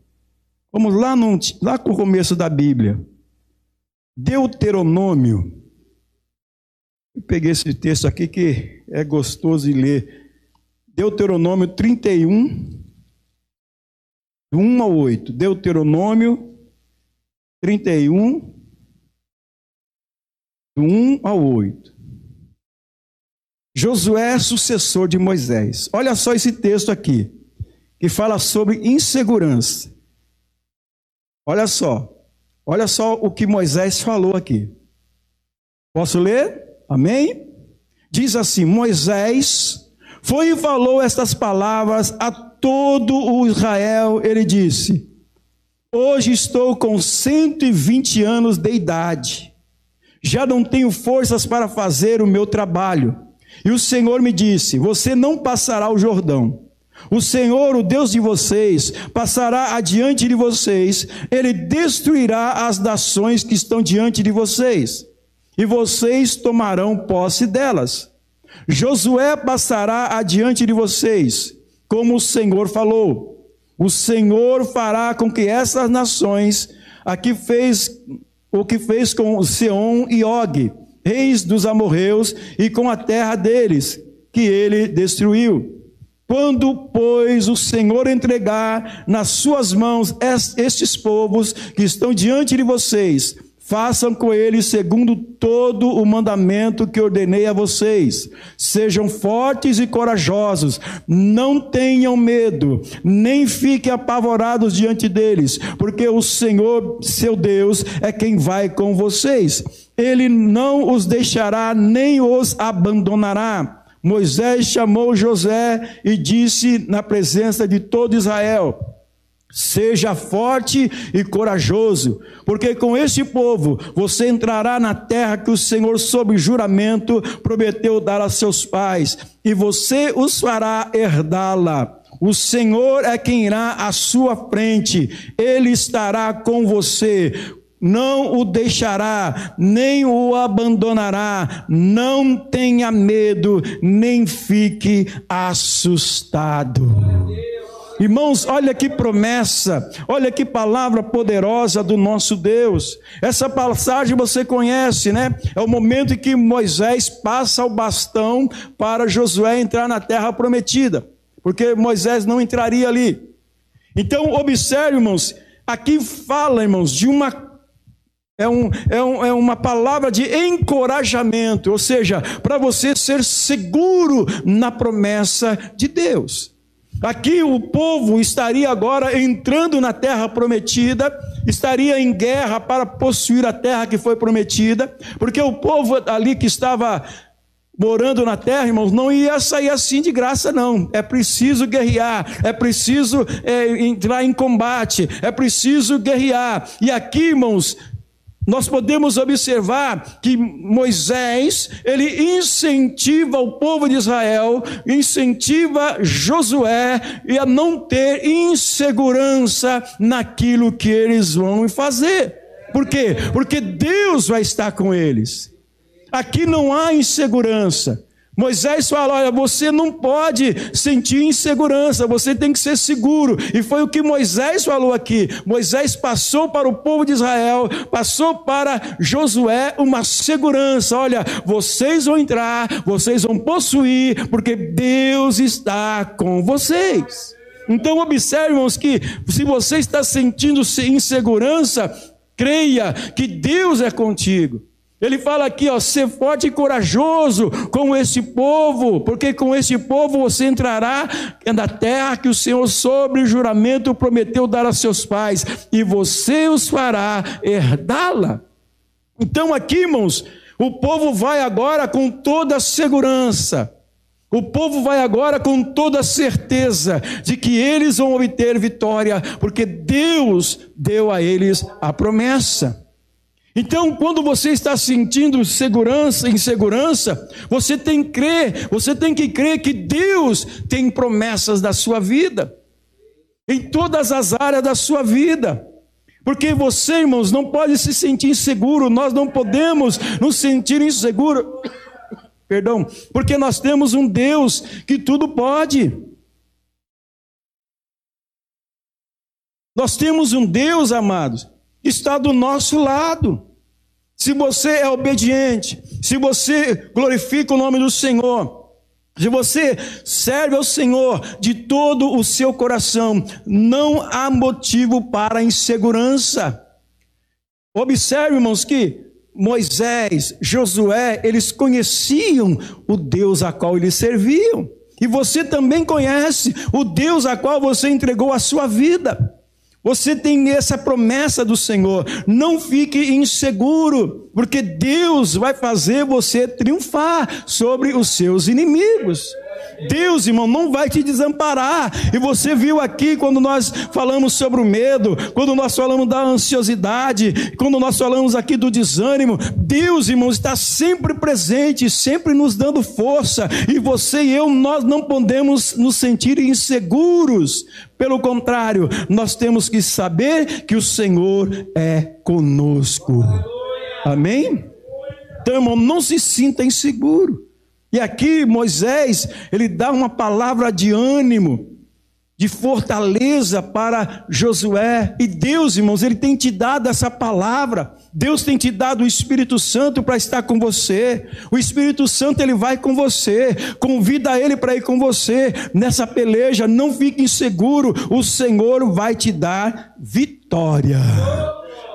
Vamos lá, no, lá com o começo da Bíblia. Deuteronômio. Eu peguei esse texto aqui que é gostoso de ler. Deuteronômio 31, do 1 ao 8. Deuteronômio 31, do 1 ao 8. Josué é sucessor de Moisés. Olha só esse texto aqui, que fala sobre insegurança. Olha só, olha só o que Moisés falou aqui. Posso ler? Amém? Diz assim: Moisés foi e falou estas palavras a todo o Israel. Ele disse: Hoje estou com 120 anos de idade já não tenho forças para fazer o meu trabalho. E o Senhor me disse: Você não passará o Jordão. O Senhor, o Deus de vocês, passará adiante de vocês, ele destruirá as nações que estão diante de vocês. e vocês tomarão posse delas. Josué passará adiante de vocês, como o Senhor falou. O Senhor fará com que essas nações, a que fez o que fez com Seom e Og, reis dos amorreus, e com a terra deles, que ele destruiu. Quando, pois, o Senhor entregar nas suas mãos estes povos que estão diante de vocês, Façam com eles segundo todo o mandamento que ordenei a vocês. Sejam fortes e corajosos, não tenham medo, nem fiquem apavorados diante deles, porque o Senhor, seu Deus, é quem vai com vocês. Ele não os deixará nem os abandonará. Moisés chamou José e disse na presença de todo Israel: Seja forte e corajoso, porque com este povo você entrará na terra que o Senhor, sob juramento, prometeu dar a seus pais, e você os fará herdá-la. O Senhor é quem irá à sua frente, ele estará com você, não o deixará, nem o abandonará. Não tenha medo, nem fique assustado. Irmãos, olha que promessa, olha que palavra poderosa do nosso Deus. Essa passagem você conhece, né? É o momento em que Moisés passa o bastão para Josué entrar na terra prometida, porque Moisés não entraria ali. Então, observe, irmãos, aqui fala, irmãos, de uma é, um, é, um, é, uma palavra de encorajamento, ou seja, para você ser seguro na promessa de Deus. Aqui o povo estaria agora entrando na terra prometida, estaria em guerra para possuir a terra que foi prometida, porque o povo ali que estava morando na terra, irmãos, não ia sair assim de graça, não. É preciso guerrear, é preciso é, entrar em combate, é preciso guerrear. E aqui, irmãos, nós podemos observar que Moisés, ele incentiva o povo de Israel, incentiva Josué a não ter insegurança naquilo que eles vão fazer. Por quê? Porque Deus vai estar com eles. Aqui não há insegurança. Moisés fala: olha, você não pode sentir insegurança, você tem que ser seguro. E foi o que Moisés falou aqui. Moisés passou para o povo de Israel, passou para Josué uma segurança: olha, vocês vão entrar, vocês vão possuir, porque Deus está com vocês. Então, observe, irmãos, que se você está sentindo insegurança, creia que Deus é contigo. Ele fala aqui, ó, ser forte e corajoso com esse povo, porque com esse povo você entrará na terra que o Senhor, sobre o juramento, prometeu dar a seus pais, e você os fará herdá-la. Então, aqui, irmãos, o povo vai agora com toda a segurança, o povo vai agora com toda a certeza de que eles vão obter vitória, porque Deus deu a eles a promessa. Então, quando você está sentindo segurança, insegurança, você tem que crer, você tem que crer que Deus tem promessas da sua vida, em todas as áreas da sua vida. Porque você, irmãos, não pode se sentir inseguro, nós não podemos nos sentir inseguro. [COUGHS] Perdão, porque nós temos um Deus que tudo pode. Nós temos um Deus, amados, está do nosso lado. Se você é obediente, se você glorifica o nome do Senhor, se você serve ao Senhor de todo o seu coração, não há motivo para insegurança. Observe, irmãos, que Moisés, Josué, eles conheciam o Deus a qual eles serviam. E você também conhece o Deus a qual você entregou a sua vida. Você tem essa promessa do Senhor. Não fique inseguro, porque Deus vai fazer você triunfar sobre os seus inimigos. Deus, irmão, não vai te desamparar. E você viu aqui quando nós falamos sobre o medo, quando nós falamos da ansiosidade, quando nós falamos aqui do desânimo, Deus, irmão, está sempre presente, sempre nos dando força. E você e eu, nós não podemos nos sentir inseguros. Pelo contrário, nós temos que saber que o Senhor é conosco. Amém? Então, irmão, não se sinta inseguro. E aqui Moisés, ele dá uma palavra de ânimo, de fortaleza para Josué. E Deus, irmãos, ele tem te dado essa palavra. Deus tem te dado o Espírito Santo para estar com você. O Espírito Santo ele vai com você. Convida ele para ir com você nessa peleja. Não fique inseguro. O Senhor vai te dar vitória.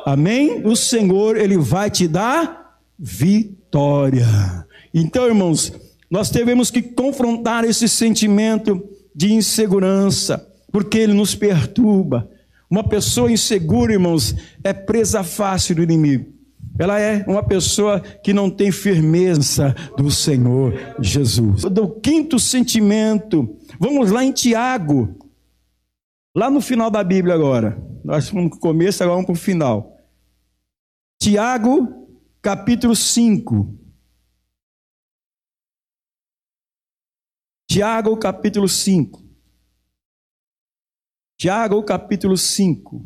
Amém? O Senhor ele vai te dar vitória. Então, irmãos, nós devemos que confrontar esse sentimento de insegurança, porque ele nos perturba. Uma pessoa insegura, irmãos, é presa fácil do inimigo. Ela é uma pessoa que não tem firmeza do Senhor Jesus. Do quinto sentimento, vamos lá em Tiago, lá no final da Bíblia agora. Nós vamos no começo, agora vamos para o final. Tiago, capítulo 5. Tiago capítulo 5. Tiago capítulo 5.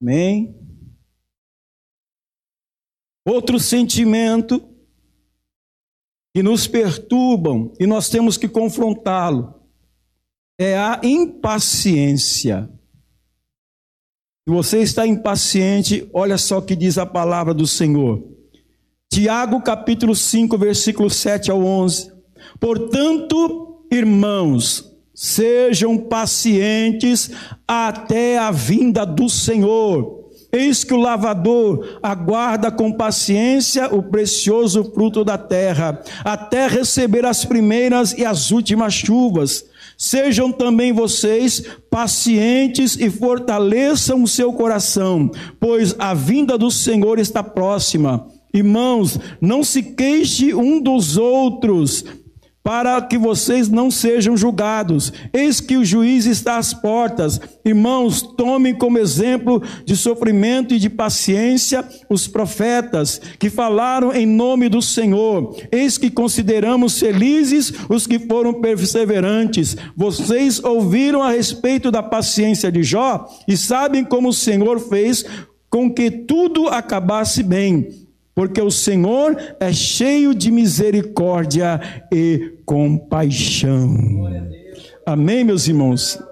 Amém? Outro sentimento que nos perturbam e nós temos que confrontá-lo é a impaciência. Se você está impaciente, olha só o que diz a palavra do Senhor. Tiago capítulo 5, versículo 7 ao 11. Portanto, irmãos, sejam pacientes até a vinda do Senhor. Eis que o lavador aguarda com paciência o precioso fruto da terra, até receber as primeiras e as últimas chuvas. Sejam também vocês pacientes e fortaleçam o seu coração, pois a vinda do Senhor está próxima. Irmãos, não se queixe um dos outros, para que vocês não sejam julgados. Eis que o juiz está às portas. Irmãos, tomem como exemplo de sofrimento e de paciência os profetas que falaram em nome do Senhor. Eis que consideramos felizes os que foram perseverantes. Vocês ouviram a respeito da paciência de Jó e sabem como o Senhor fez com que tudo acabasse bem porque o Senhor é cheio de misericórdia e compaixão. Amém, meus irmãos?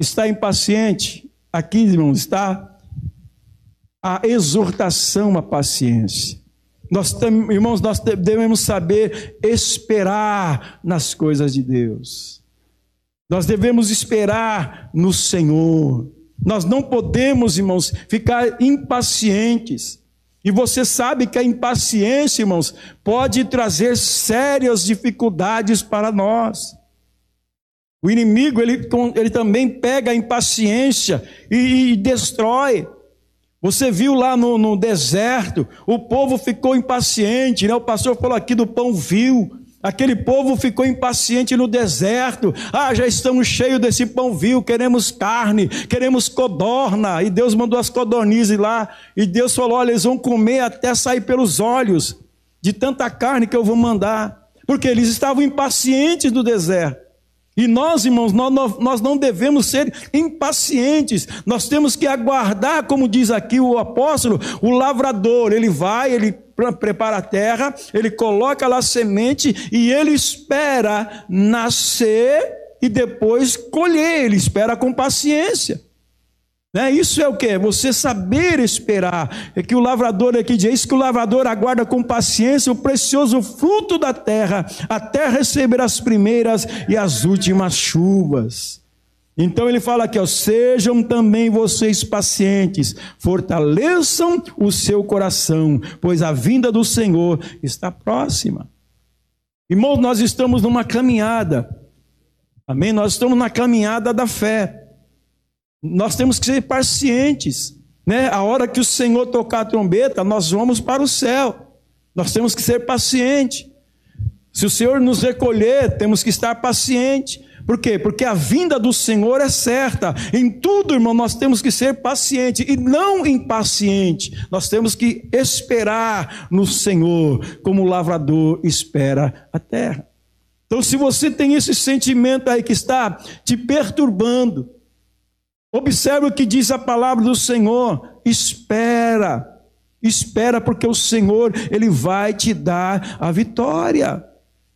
Está impaciente? Aqui, irmãos, está a exortação à paciência. Nós, irmãos, nós devemos saber esperar nas coisas de Deus. Nós devemos esperar no Senhor. Nós não podemos, irmãos, ficar impacientes. E você sabe que a impaciência, irmãos, pode trazer sérias dificuldades para nós. O inimigo, ele, ele também pega a impaciência e, e destrói. Você viu lá no, no, deserto, o povo ficou impaciente, né? O pastor falou aqui do pão vil. Aquele povo ficou impaciente no deserto. Ah, já estamos cheios desse pão vil, queremos carne, queremos codorna. E Deus mandou as codornizes lá. E Deus falou: olha, eles vão comer até sair pelos olhos, de tanta carne que eu vou mandar. Porque eles estavam impacientes no deserto. E nós, irmãos, nós, não devemos ser impacientes, nós temos que aguardar, como diz aqui o apóstolo, o lavrador, ele vai, ele prepara a terra, ele coloca lá semente e ele espera nascer e depois colher, ele espera com paciência. Né? Isso é o que? Você saber esperar. É que o lavrador aqui diz que o lavrador aguarda com paciência o precioso fruto da terra, até receber as primeiras e as últimas chuvas. Então ele fala aqui, ó, sejam também vocês pacientes, fortaleçam o seu coração, pois a vinda do Senhor está próxima. Irmãos, nós estamos numa caminhada, amém? Nós estamos na caminhada da fé. Nós temos que ser pacientes, né? A hora que o Senhor tocar a trombeta, nós vamos para o céu. Nós temos que ser pacientes. Se o Senhor nos recolher, temos que estar pacientes. Por quê? Porque a vinda do Senhor é certa. Em tudo, irmão, nós temos que ser paciente e não impaciente. Nós temos que esperar no Senhor, como o lavrador espera a terra. Então, se você tem esse sentimento aí que está te perturbando, Observe o que diz a palavra do Senhor: espera. Espera, porque o Senhor, Ele vai te dar a vitória.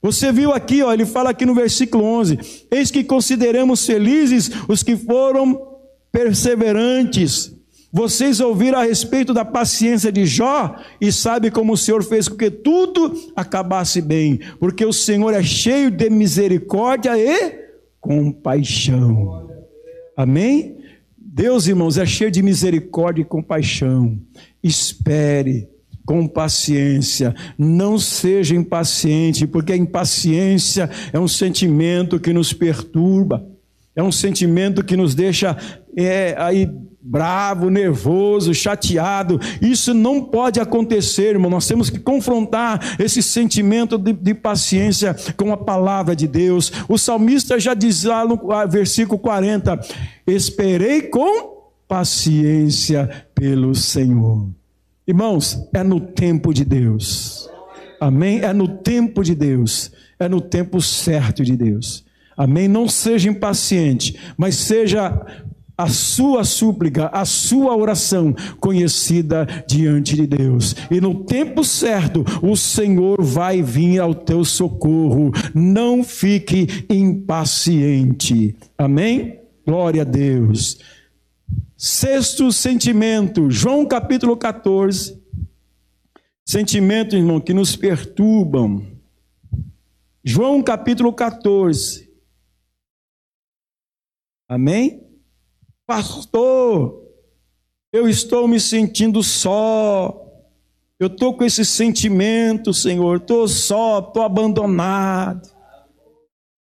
Você viu aqui, ó, ele fala aqui no versículo 11: Eis que consideramos felizes os que foram perseverantes. Vocês ouviram a respeito da paciência de Jó e sabe como o Senhor fez com que tudo acabasse bem, porque o Senhor é cheio de misericórdia e compaixão. Amém? Deus, irmãos, é cheio de misericórdia e compaixão. Espere com paciência, não seja impaciente, porque a impaciência é um sentimento que nos perturba, é um sentimento que nos deixa é, aí bravo, nervoso, chateado. Isso não pode acontecer, irmão. Nós temos que confrontar esse sentimento de, de paciência com a palavra de Deus. O salmista já diz lá no versículo 40: Esperei com paciência pelo Senhor. Irmãos, é no tempo de Deus. Amém? É no tempo de Deus. É no tempo certo de Deus. Amém? Não seja impaciente, mas seja a sua súplica, a sua oração conhecida diante de Deus. E no tempo certo, o Senhor vai vir ao teu socorro. Não fique impaciente. Amém? Glória a Deus. Sexto sentimento, João capítulo 14. Sentimento, irmão, que nos perturbam. João capítulo 14. Amém? Pastor, eu estou me sentindo só. Eu estou com esse sentimento, Senhor. Estou só, estou abandonado.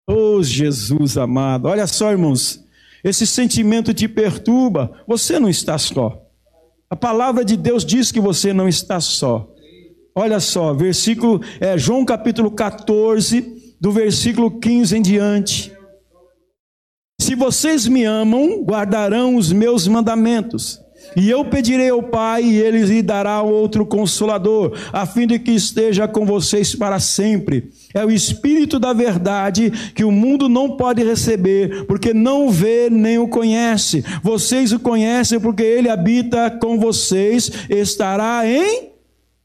Oh, Jesus amado. Olha só, irmãos esse sentimento te perturba, você não está só. A palavra de Deus diz que você não está só. Olha só, versículo, é, João capítulo 14, do versículo 15 em diante. Se vocês me amam, guardarão os meus mandamentos. E eu pedirei ao Pai, e ele lhe dará outro consolador, a fim de que esteja com vocês para sempre. É o Espírito da verdade que o mundo não pode receber, porque não vê nem o conhece. Vocês o conhecem porque ele habita com vocês, estará em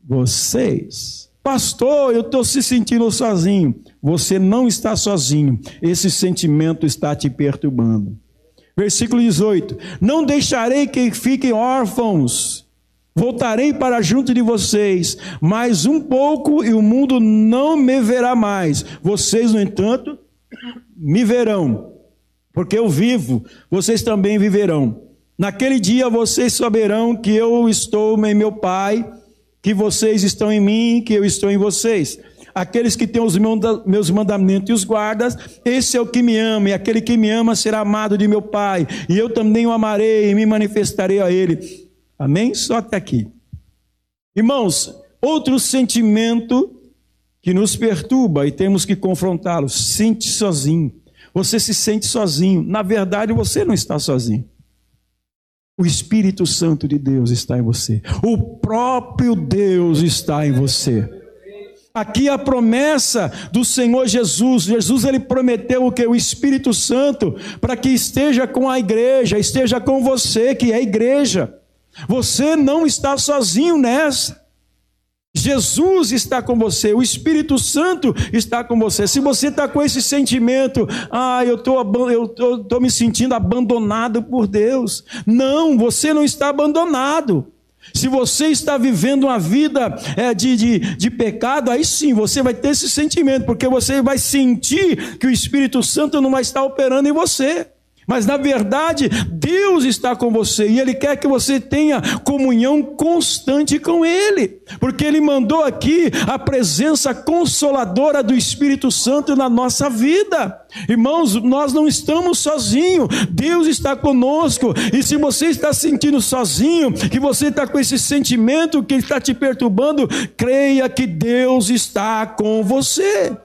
vocês. Pastor, eu estou se sentindo sozinho. Você não está sozinho. Esse sentimento está te perturbando. Versículo 18: Não deixarei que fiquem órfãos, voltarei para junto de vocês, mais um pouco e o mundo não me verá mais. Vocês, no entanto, me verão, porque eu vivo, vocês também viverão. Naquele dia vocês saberão que eu estou em meu Pai, que vocês estão em mim, que eu estou em vocês aqueles que têm os meus mandamentos e os guardas, esse é o que me ama, e aquele que me ama será amado de meu Pai, e eu também o amarei e me manifestarei a ele. Amém? Só até aqui. Irmãos, outro sentimento que nos perturba e temos que confrontá-lo, sente sozinho. Você se sente sozinho. Na verdade, você não está sozinho. O Espírito Santo de Deus está em você. O próprio Deus está em você. Aqui a promessa do Senhor Jesus. Jesus ele prometeu o que o Espírito Santo para que esteja com a igreja, esteja com você que é a igreja. Você não está sozinho nessa. Jesus está com você, o Espírito Santo está com você. Se você está com esse sentimento, ah, eu estou tô, tô me sentindo abandonado por Deus. Não, você não está abandonado. Se você está vivendo uma vida é, de, de, de pecado, aí sim você vai ter esse sentimento, porque você vai sentir que o Espírito Santo não vai estar operando em você. Mas na verdade, Deus está com você e Ele quer que você tenha comunhão constante com Ele, porque Ele mandou aqui a presença consoladora do Espírito Santo na nossa vida. Irmãos, nós não estamos sozinhos, Deus está conosco, e se você está sentindo sozinho, que você está com esse sentimento que está te perturbando, creia que Deus está com você.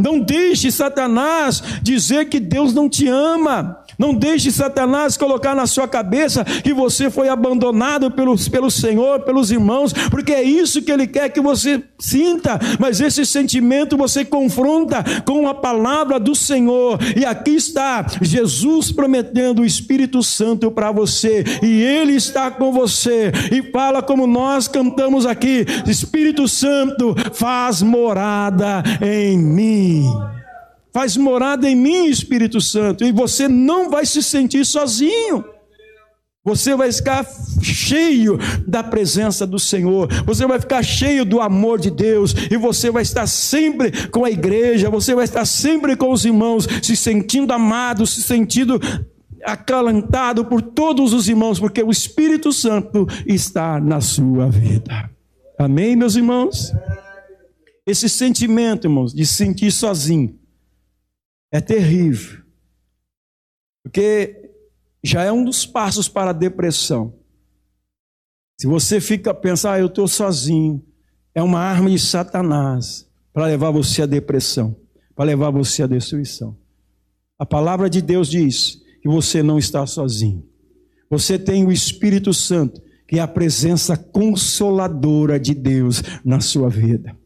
Não deixe Satanás dizer que Deus não te ama. Não deixe Satanás colocar na sua cabeça que você foi abandonado pelo, pelo Senhor, pelos irmãos, porque é isso que Ele quer que você sinta. Mas esse sentimento você confronta com a palavra do Senhor. E aqui está Jesus prometendo o Espírito Santo para você, e Ele está com você, e fala como nós cantamos aqui: Espírito Santo, faz morada em mim faz morada em mim, Espírito Santo, e você não vai se sentir sozinho. Você vai ficar cheio da presença do Senhor, você vai ficar cheio do amor de Deus, e você vai estar sempre com a igreja, você vai estar sempre com os irmãos, se sentindo amado, se sentindo acalantado por todos os irmãos, porque o Espírito Santo está na sua vida. Amém, meus irmãos? Esse sentimento, irmãos, de se sentir sozinho, é terrível. Porque já é um dos passos para a depressão. Se você fica pensando, ah, eu estou sozinho, é uma arma de Satanás para levar você à depressão, para levar você à destruição. A palavra de Deus diz que você não está sozinho. Você tem o Espírito Santo, que é a presença consoladora de Deus na sua vida.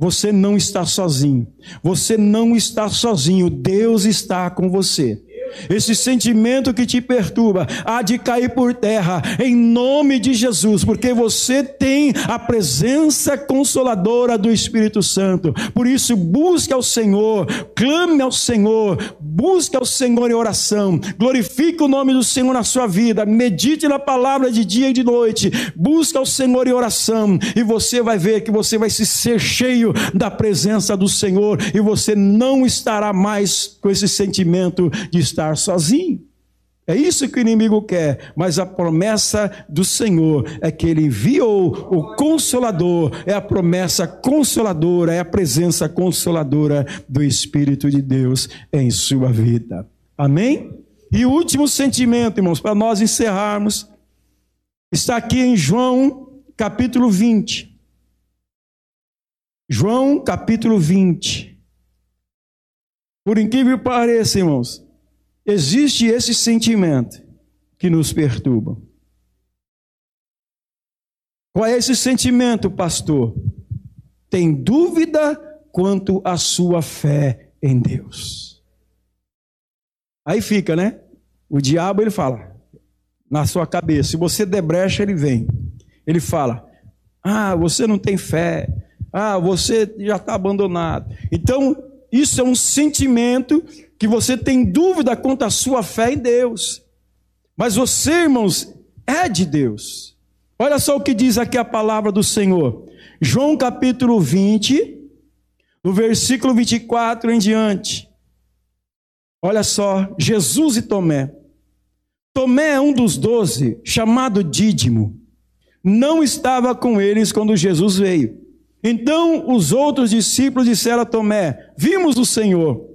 Você não está sozinho. Você não está sozinho. Deus está com você. Esse sentimento que te perturba há de cair por terra, em nome de Jesus, porque você tem a presença consoladora do Espírito Santo. Por isso, busque ao Senhor, clame ao Senhor, busque ao Senhor em oração, glorifique o nome do Senhor na sua vida, medite na palavra de dia e de noite, busque ao Senhor em oração, e você vai ver que você vai se ser cheio da presença do Senhor, e você não estará mais com esse sentimento de estar estar sozinho. É isso que o inimigo quer, mas a promessa do Senhor é que ele enviou o consolador, é a promessa consoladora, é a presença consoladora do Espírito de Deus em sua vida. Amém? E o último sentimento, irmãos, para nós encerrarmos, está aqui em João capítulo 20. João capítulo 20. Por incrível que pareça, irmãos, existe esse sentimento que nos perturba. Qual é esse sentimento, pastor? Tem dúvida quanto à sua fé em Deus. Aí fica, né? O diabo ele fala na sua cabeça. Se você der brecha, ele vem. Ele fala: Ah, você não tem fé. Ah, você já está abandonado. Então, isso é um sentimento que você tem dúvida quanto à sua fé em Deus. Mas você, irmãos, é de Deus. Olha só o que diz aqui a palavra do Senhor. João capítulo 20, no versículo 24 em diante. Olha só, Jesus e Tomé. Tomé é um dos doze, chamado Dídimo. Não estava com eles quando Jesus veio. Então os outros discípulos disseram a Tomé: Vimos o Senhor.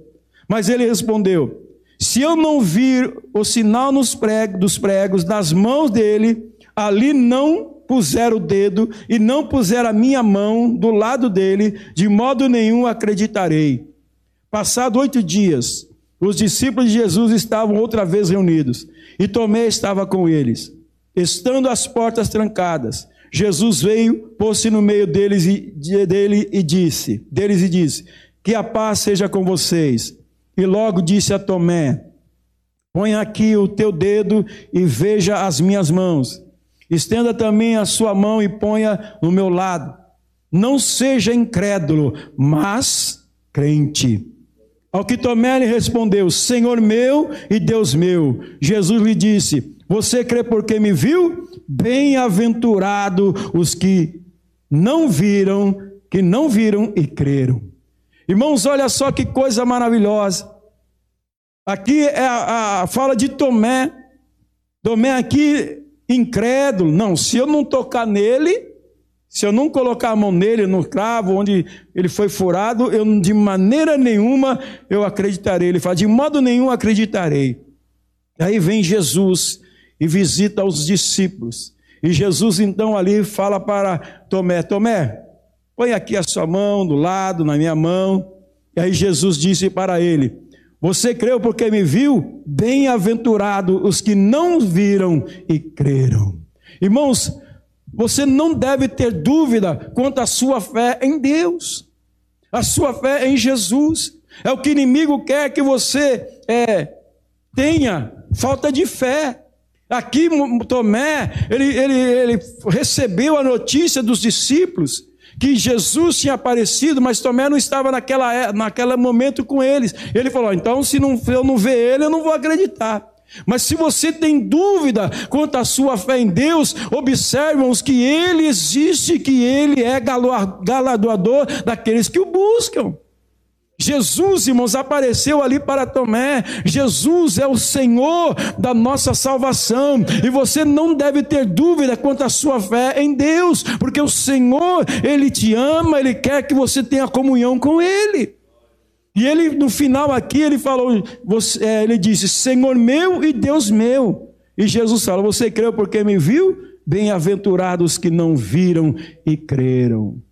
Mas ele respondeu: Se eu não vir o sinal nos pregos, dos pregos das mãos dele, ali não puser o dedo e não puser a minha mão do lado dele, de modo nenhum acreditarei. Passado oito dias, os discípulos de Jesus estavam outra vez reunidos e Tomé estava com eles. Estando as portas trancadas, Jesus veio, pôs-se no meio deles e, dele e disse, deles e disse: Que a paz seja com vocês. E logo disse a Tomé: Põe aqui o teu dedo e veja as minhas mãos. Estenda também a sua mão e ponha no meu lado. Não seja incrédulo, mas crente. Ao que Tomé lhe respondeu: Senhor meu e Deus meu. Jesus lhe disse: Você crê porque me viu? Bem-aventurado os que não viram, que não viram e creram. Irmãos, olha só que coisa maravilhosa. Aqui é a, a fala de Tomé. Tomé aqui incrédulo. Não, se eu não tocar nele, se eu não colocar a mão nele no cravo onde ele foi furado, eu de maneira nenhuma eu acreditarei. Ele fala, de modo nenhum acreditarei. Aí vem Jesus e visita os discípulos. E Jesus então ali fala para Tomé: Tomé, Põe aqui a sua mão do lado, na minha mão, E aí Jesus disse para ele: Você creu porque me viu? Bem-aventurado os que não viram e creram. Irmãos, você não deve ter dúvida quanto à sua fé em Deus, a sua fé em Jesus. É o que o inimigo quer que você é, tenha falta de fé. Aqui Tomé, ele, ele, ele recebeu a notícia dos discípulos que Jesus tinha aparecido, mas Tomé não estava naquela, é, naquele momento com eles. Ele falou: então, se não, eu não ver ele, eu não vou acreditar. Mas se você tem dúvida quanto à sua fé em Deus, observe os que Ele existe, que Ele é galardoador daqueles que o buscam. Jesus, irmãos, apareceu ali para Tomé. Jesus é o Senhor da nossa salvação. E você não deve ter dúvida quanto à sua fé em Deus, porque o Senhor, Ele te ama, Ele quer que você tenha comunhão com Ele. E ele, no final aqui, ele falou, você, é, ele disse, Senhor meu e Deus meu. E Jesus falou, você creu porque me viu? Bem-aventurados que não viram e creram.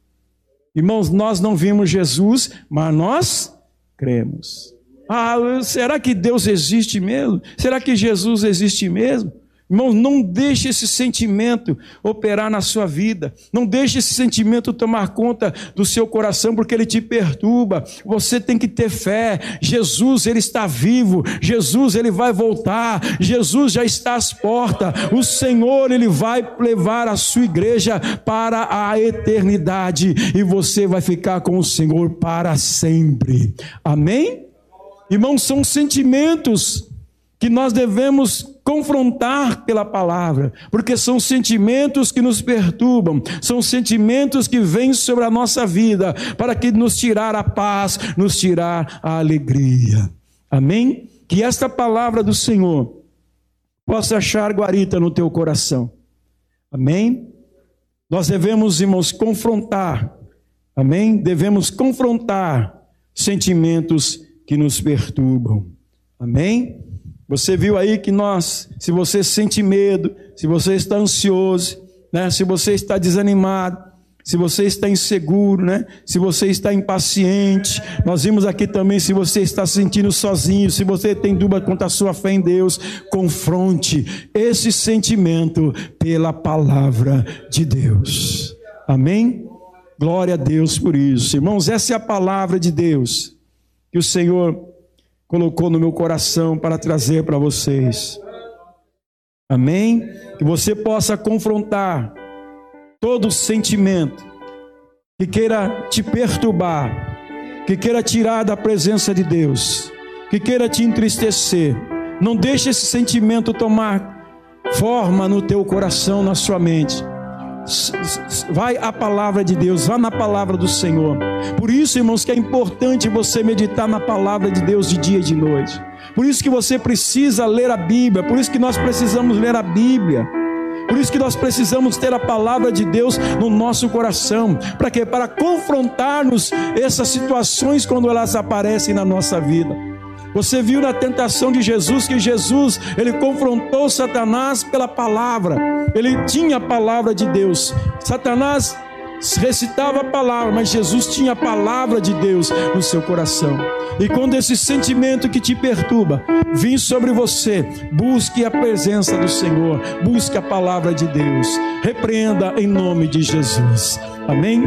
Irmãos, nós não vimos Jesus, mas nós cremos. Ah, será que Deus existe mesmo? Será que Jesus existe mesmo? Irmãos, não deixe esse sentimento operar na sua vida. Não deixe esse sentimento tomar conta do seu coração, porque ele te perturba. Você tem que ter fé. Jesus, ele está vivo. Jesus, ele vai voltar. Jesus já está às portas. O Senhor, ele vai levar a sua igreja para a eternidade. E você vai ficar com o Senhor para sempre. Amém? Irmãos, são sentimentos que nós devemos confrontar pela palavra, porque são sentimentos que nos perturbam, são sentimentos que vêm sobre a nossa vida para que nos tirar a paz, nos tirar a alegria. Amém? Que esta palavra do Senhor possa achar guarita no teu coração. Amém? Nós devemos, irmãos, confrontar. Amém? Devemos confrontar sentimentos que nos perturbam. Amém? Você viu aí que nós, se você sente medo, se você está ansioso, né? se você está desanimado, se você está inseguro, né? se você está impaciente, nós vimos aqui também se você está se sentindo sozinho, se você tem dúvida quanto à sua fé em Deus, confronte esse sentimento pela palavra de Deus. Amém? Glória a Deus por isso. Irmãos, essa é a palavra de Deus que o Senhor colocou no meu coração para trazer para vocês. Amém? Que você possa confrontar todo sentimento que queira te perturbar, que queira tirar da presença de Deus, que queira te entristecer. Não deixe esse sentimento tomar forma no teu coração, na sua mente vai à palavra de Deus, vá na palavra do Senhor. Por isso, irmãos, que é importante você meditar na palavra de Deus de dia e de noite. Por isso que você precisa ler a Bíblia, por isso que nós precisamos ler a Bíblia. Por isso que nós precisamos ter a palavra de Deus no nosso coração. Para quê? Para confrontarmos essas situações quando elas aparecem na nossa vida. Você viu na tentação de Jesus que Jesus, ele confrontou Satanás pela palavra. Ele tinha a palavra de Deus. Satanás recitava a palavra, mas Jesus tinha a palavra de Deus no seu coração. E quando esse sentimento que te perturba vir sobre você, busque a presença do Senhor, busque a palavra de Deus. Repreenda em nome de Jesus. Amém?